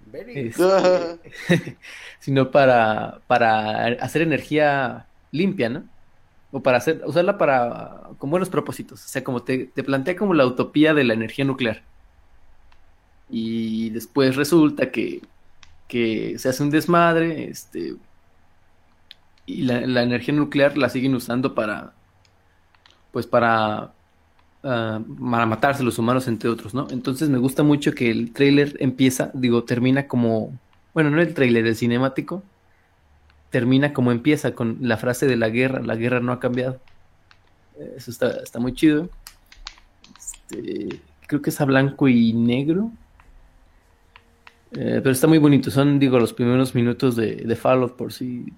Very- Este, <laughs> sino para, para hacer energía limpia, ¿no? O para hacer, usarla para, con buenos propósitos, o sea, como te, te plantea como la utopía de la energía nuclear. Y después resulta que, que se hace un desmadre, este, y la, la energía nuclear la siguen usando para, pues para, ah, para matarse los humanos, entre otros, ¿no? Entonces me gusta mucho que el tráiler empieza, digo, termina como, bueno, no el tráiler, el cinemático, termina como empieza, con la frase de la guerra, la guerra no ha cambiado. Eso está, está muy chido. Este, creo que es a blanco y negro. Eh, pero está muy bonito. Son, digo, los primeros minutos de, de Fallout por si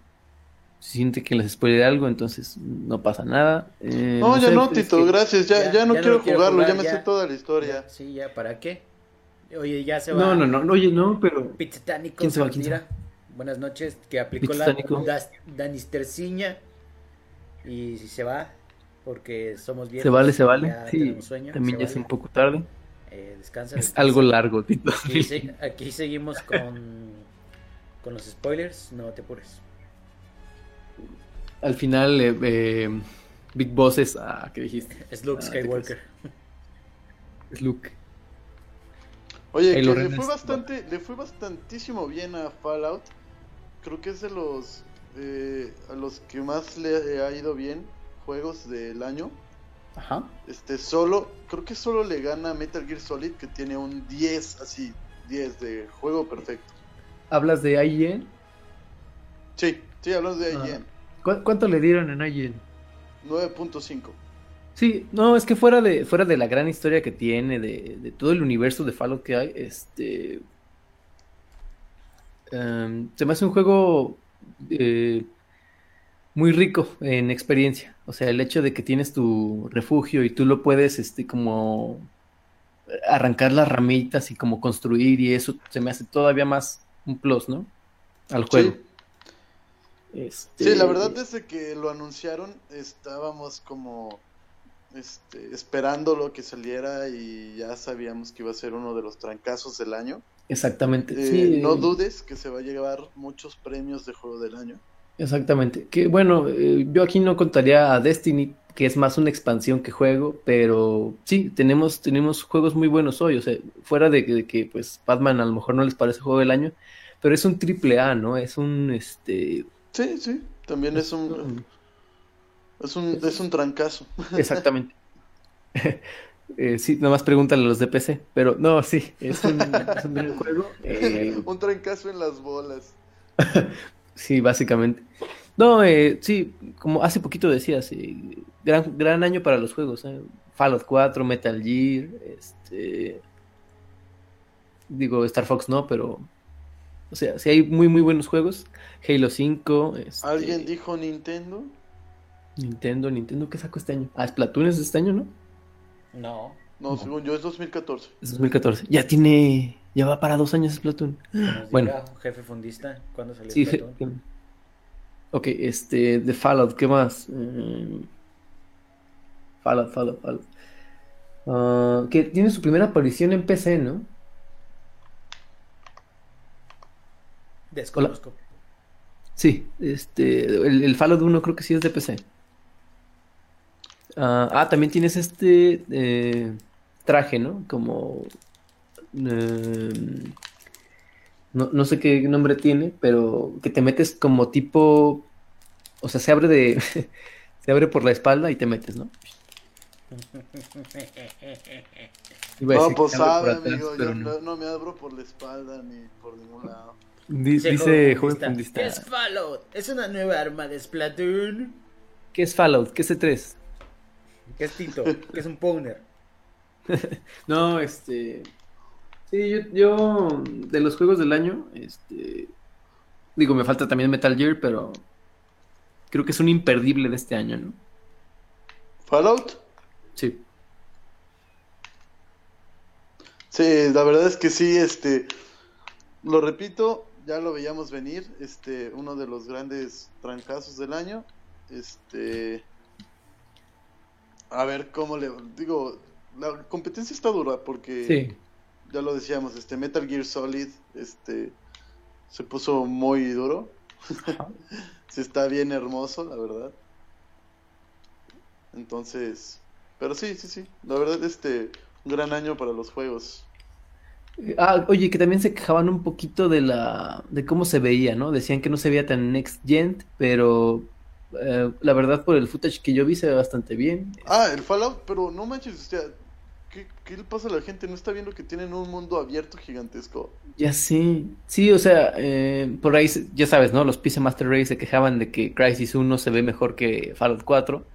si siente que les spoileré algo, entonces no pasa nada. Eh, No, ya sé, no, es Tito, que- gracias. Ya, Ya- ya no quiero lo quiero jugarlo, jugar, ya me ya. sé toda la historia. Sí, ya, ¿para qué? Oye, ya se va. No, no, no, no, oye, no, pero ¿Quién se va? ¿Quién se mira, Buenas noches, que aplicó la Pizzatánico. Das- Danisterciña y si se va, porque somos viejos. se vale, se vale. ya Sí, sueño, también se ya es un poco tarde. Eh, descansa. Es descansa. algo largo, Tito. Aquí, se- aquí seguimos con, con los spoilers, no te apures. Al final, eh, eh, Big Boss es. Ah, ¿qué dijiste? Es Luke Ah, Skywalker. Es Luke. Oye, que le fue bastante, le fue bastantísimo bien a Fallout. Creo que es de los eh, a los que más le ha ido bien juegos del año. Ajá. Este solo, creo que solo le gana Metal Gear Solid que tiene un 10 así, 10 de juego perfecto. ¿Hablas de IGN? Sí, sí, hablamos de Ah. IGN. ¿Cu- ¿Cuánto le dieron en IGN? 9.5. Sí, no, es que fuera de, fuera de la gran historia que tiene, de, de todo el universo de Fallout que hay, este. em, se me hace un juego eh, muy rico en experiencia. O sea, el hecho de que tienes tu refugio y tú lo puedes, este, como arrancar las ramitas y como construir y eso se me hace todavía más un plus, ¿no? Al juego. Este, Sí, la verdad desde que lo anunciaron estábamos como este, esperando lo que saliera y ya sabíamos que iba a ser uno de los trancazos del año. Exactamente. Eh, sí. No dudes que se va a llevar muchos premios de juego del año. Exactamente. Que bueno, eh, yo aquí no contaría a Destiny, que es más una expansión que juego, pero sí, tenemos, tenemos juegos muy buenos hoy. O sea, fuera de, que- de que pues Batman a lo mejor no les parece juego del año, pero es un triple A, ¿no? Es un este. Sí, sí, también es un es un es un trancazo. <laughs> Exactamente. <laughs> Eh, sí, nomás pregúntale a los de PC, pero no, sí, es un, es un <laughs> gran juego. eh, un trancazo en las bolas. Sí, básicamente. No, eh, sí, como hace poquito decías, eh, gran, gran año para los juegos. eh. Fallout 4, Metal Gear, este, digo Star Fox no, pero, o sea, sí hay muy muy buenos juegos. Halo 5, este, ¿Alguien dijo Nintendo? Nintendo, Nintendo, ¿qué sacó este año? Ah, Splatoon es este año, ¿no? No. No, según yo es 2014. Es 2014. Ya tiene, ya va para dos años Splatoon. Bueno, diga, jefe fundista, ¿cuándo salió sí, Splatoon? je- ok, este, de Fallout, ¿qué más? Mm, Fallout, Fallout, Fallout. Ah, que tiene su primera aparición en PC, ¿no? Desconozco. Sí, este, el, el Fallout 1 creo que sí es de PC. Ah, ah, también tienes este eh, traje, ¿no? Como... eh, no, no sé qué nombre tiene, pero que te metes como tipo... O sea, se abre de... <laughs> Se abre por la espalda y te metes, ¿no? <laughs> No, pues sabe, amigo. Yo no. me abro por la espalda ni por ningún lado. Dice, dice joven fundista. ¿Qué es Fallout? ¿Es una nueva arma de Splatoon? ¿Qué es Fallout? ¿Qué es C3? ¿Qué es Tito? ¿Qué es un Powner? <laughs> No, este. Sí, yo, yo de los juegos del año, este. Digo, me falta también Metal Gear, pero creo que es un imperdible de este año, ¿no? ¿Fallout? Sí. Sí, la verdad es que sí, este, lo repito, ya lo veíamos venir, este, uno de los grandes trancazos del año, este, a ver cómo le, digo, la competencia está dura porque, Sí. Ya lo decíamos, este, Metal Gear Solid, este, se puso muy duro, sí <laughs> está bien hermoso, la verdad, entonces, pero sí, sí, sí, la verdad, este, un gran año para los juegos. Ah, oye, que también se quejaban un poquito de la de cómo se veía, ¿no? Decían que no se veía tan next gen, pero eh, la verdad por el footage que yo vi se ve bastante bien. Ah, el Fallout, pero no manches, o sea, ¿qué, qué le pasa a la gente? ¿No está viendo que tienen un mundo abierto gigantesco? Ya sí, sí, o sea, eh, por ahí ya sabes, ¿no? Los PC Master Race se quejaban de que Crysis 1 se ve mejor que Fallout 4,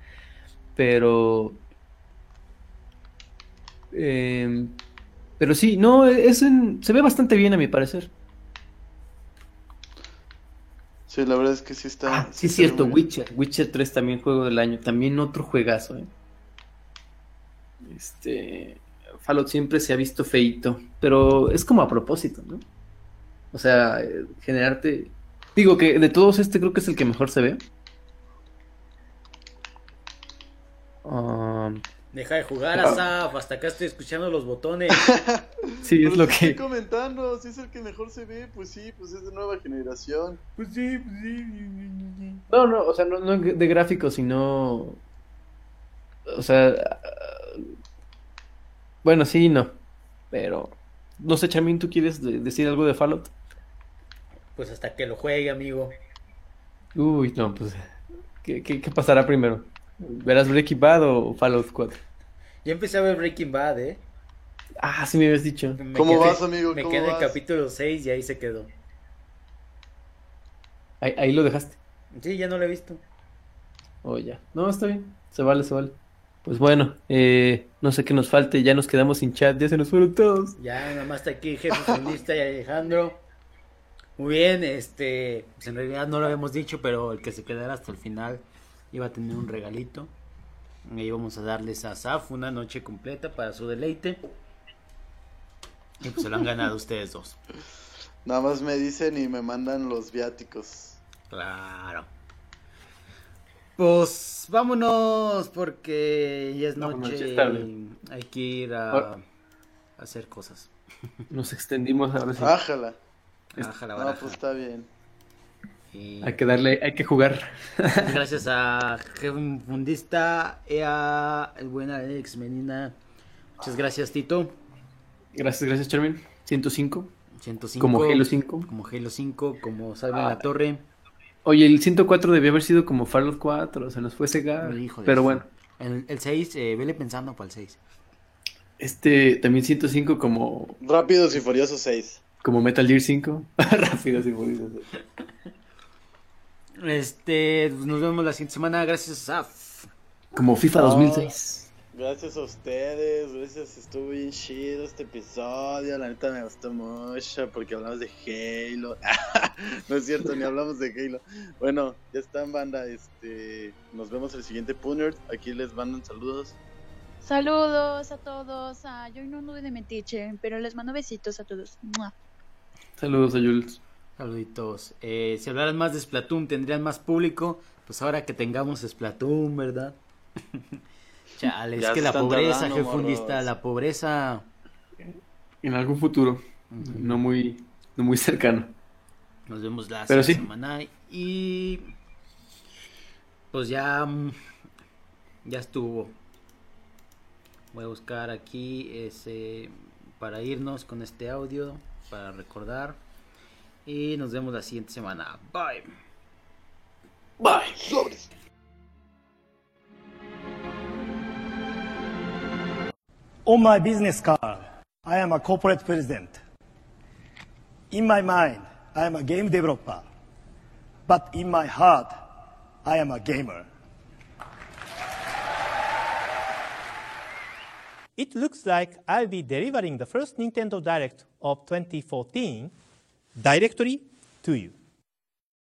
pero eh, pero sí, no, es en- se ve bastante bien a mi parecer. Sí, la verdad es que sí está. Ah, sí, es cierto. Witcher, Witcher 3 también juego del año, también otro juegazo, ¿eh? Este, Fallout siempre se ha visto feíto, pero es como a propósito, ¿no? O sea, eh, generarte, digo que de todos este creo que es el que mejor se ve. Um, Deja de jugar, Asaf. Hasta acá estoy escuchando los botones. <laughs> sí, es lo sí estoy que, comentando, si es el que mejor se ve, pues sí, pues es de nueva generación. Pues sí, pues sí. no, no, o sea, no, no de gráficos, sino, o sea, ah, bueno, sí, y no, pero, no sé, Chamín, ¿tú quieres de- decir algo de Fallout? Pues hasta que lo juegue, amigo. Uy, no, pues, ¿qué, qué, qué pasará primero? ¿Verás Breaking Bad o Fallout 4? Ya empecé a ver Breaking Bad, ¿eh? Ah, sí me habías dicho. Me ¿Cómo quedé- vas, amigo? Me ¿Cómo quedé en el capítulo 6 y ahí se quedó. Ahí, ahí lo dejaste. Sí, ya no lo he visto. Oh, ya. No, está bien. Se vale, se vale. Pues bueno, eh, no sé qué nos falte. Ya nos quedamos sin chat. Ya se nos fueron todos. Ya nada más está aquí jefe fundista y Alejandro. Muy bien, este, pues en realidad no lo habíamos dicho, pero el que se quedara hasta el final iba a tener un regalito. Y íbamos a darles a Saf una noche completa para su deleite. Y pues se lo han ganado ustedes dos. Nada más me dicen y me mandan los viáticos. Claro. Pues vámonos porque ya es Vámonos, noche y hay que ir a, Ah. a hacer cosas. <laughs> Nos extendimos ahora sí. Ájala. Ájala, No, pues está bien. Y- Hay que darle, hay que jugar. <laughs> <laughs> Gracias a Jefe Fundista y a el buen Alex Menina. Muchas gracias, Tito. Gracias, gracias, Charmin. 105. 105. Como Halo 5. Como Halo 5, como Salve en Ah. la Torre. Oye, el 104 debió haber sido como Fallout 4. Se nos fue de Pero bueno, El, el 6, eh, vele pensando para el 6. este también 105 como, Rápidos y Furiosos 6. como Metal Gear 5. <laughs> Rápido, sí, furioso. Este, pues, nos vemos la siguiente semana. Gracias, Saf. Como FIFA No. 2006. Gracias a ustedes, gracias, estuvo bien chido este episodio, la neta me gustó mucho porque hablamos de Halo. <laughs> no es cierto, ni hablamos de Halo. Bueno, ya están banda, este, nos vemos el siguiente Punert, aquí les mandan saludos. Saludos a todos. Ah, yo no anduve de metiche, pero les mando besitos a todos. ¡Mua! Saludos a Jules. Saluditos. Eh, si hablaran más de Splatoon, tendrían más público. Pues ahora que tengamos Splatoon, ¿verdad? <laughs> Chale, es que la pobreza, tardando, jefe fundista, morros. la pobreza. En algún futuro. No muy, no muy cercano. Nos vemos la Pero sí. semana. Y. Pues ya. mm, Ya estuvo. Voy a buscar aquí ese. Para irnos con este audio. Para recordar. Y nos vemos la siguiente semana. Bye. Bye. On my business card, I am a corporate president. In my mind, I am a game developer. But in my heart, I am a gamer. It looks like I'll be delivering the first Nintendo Direct of 2014 directly to you.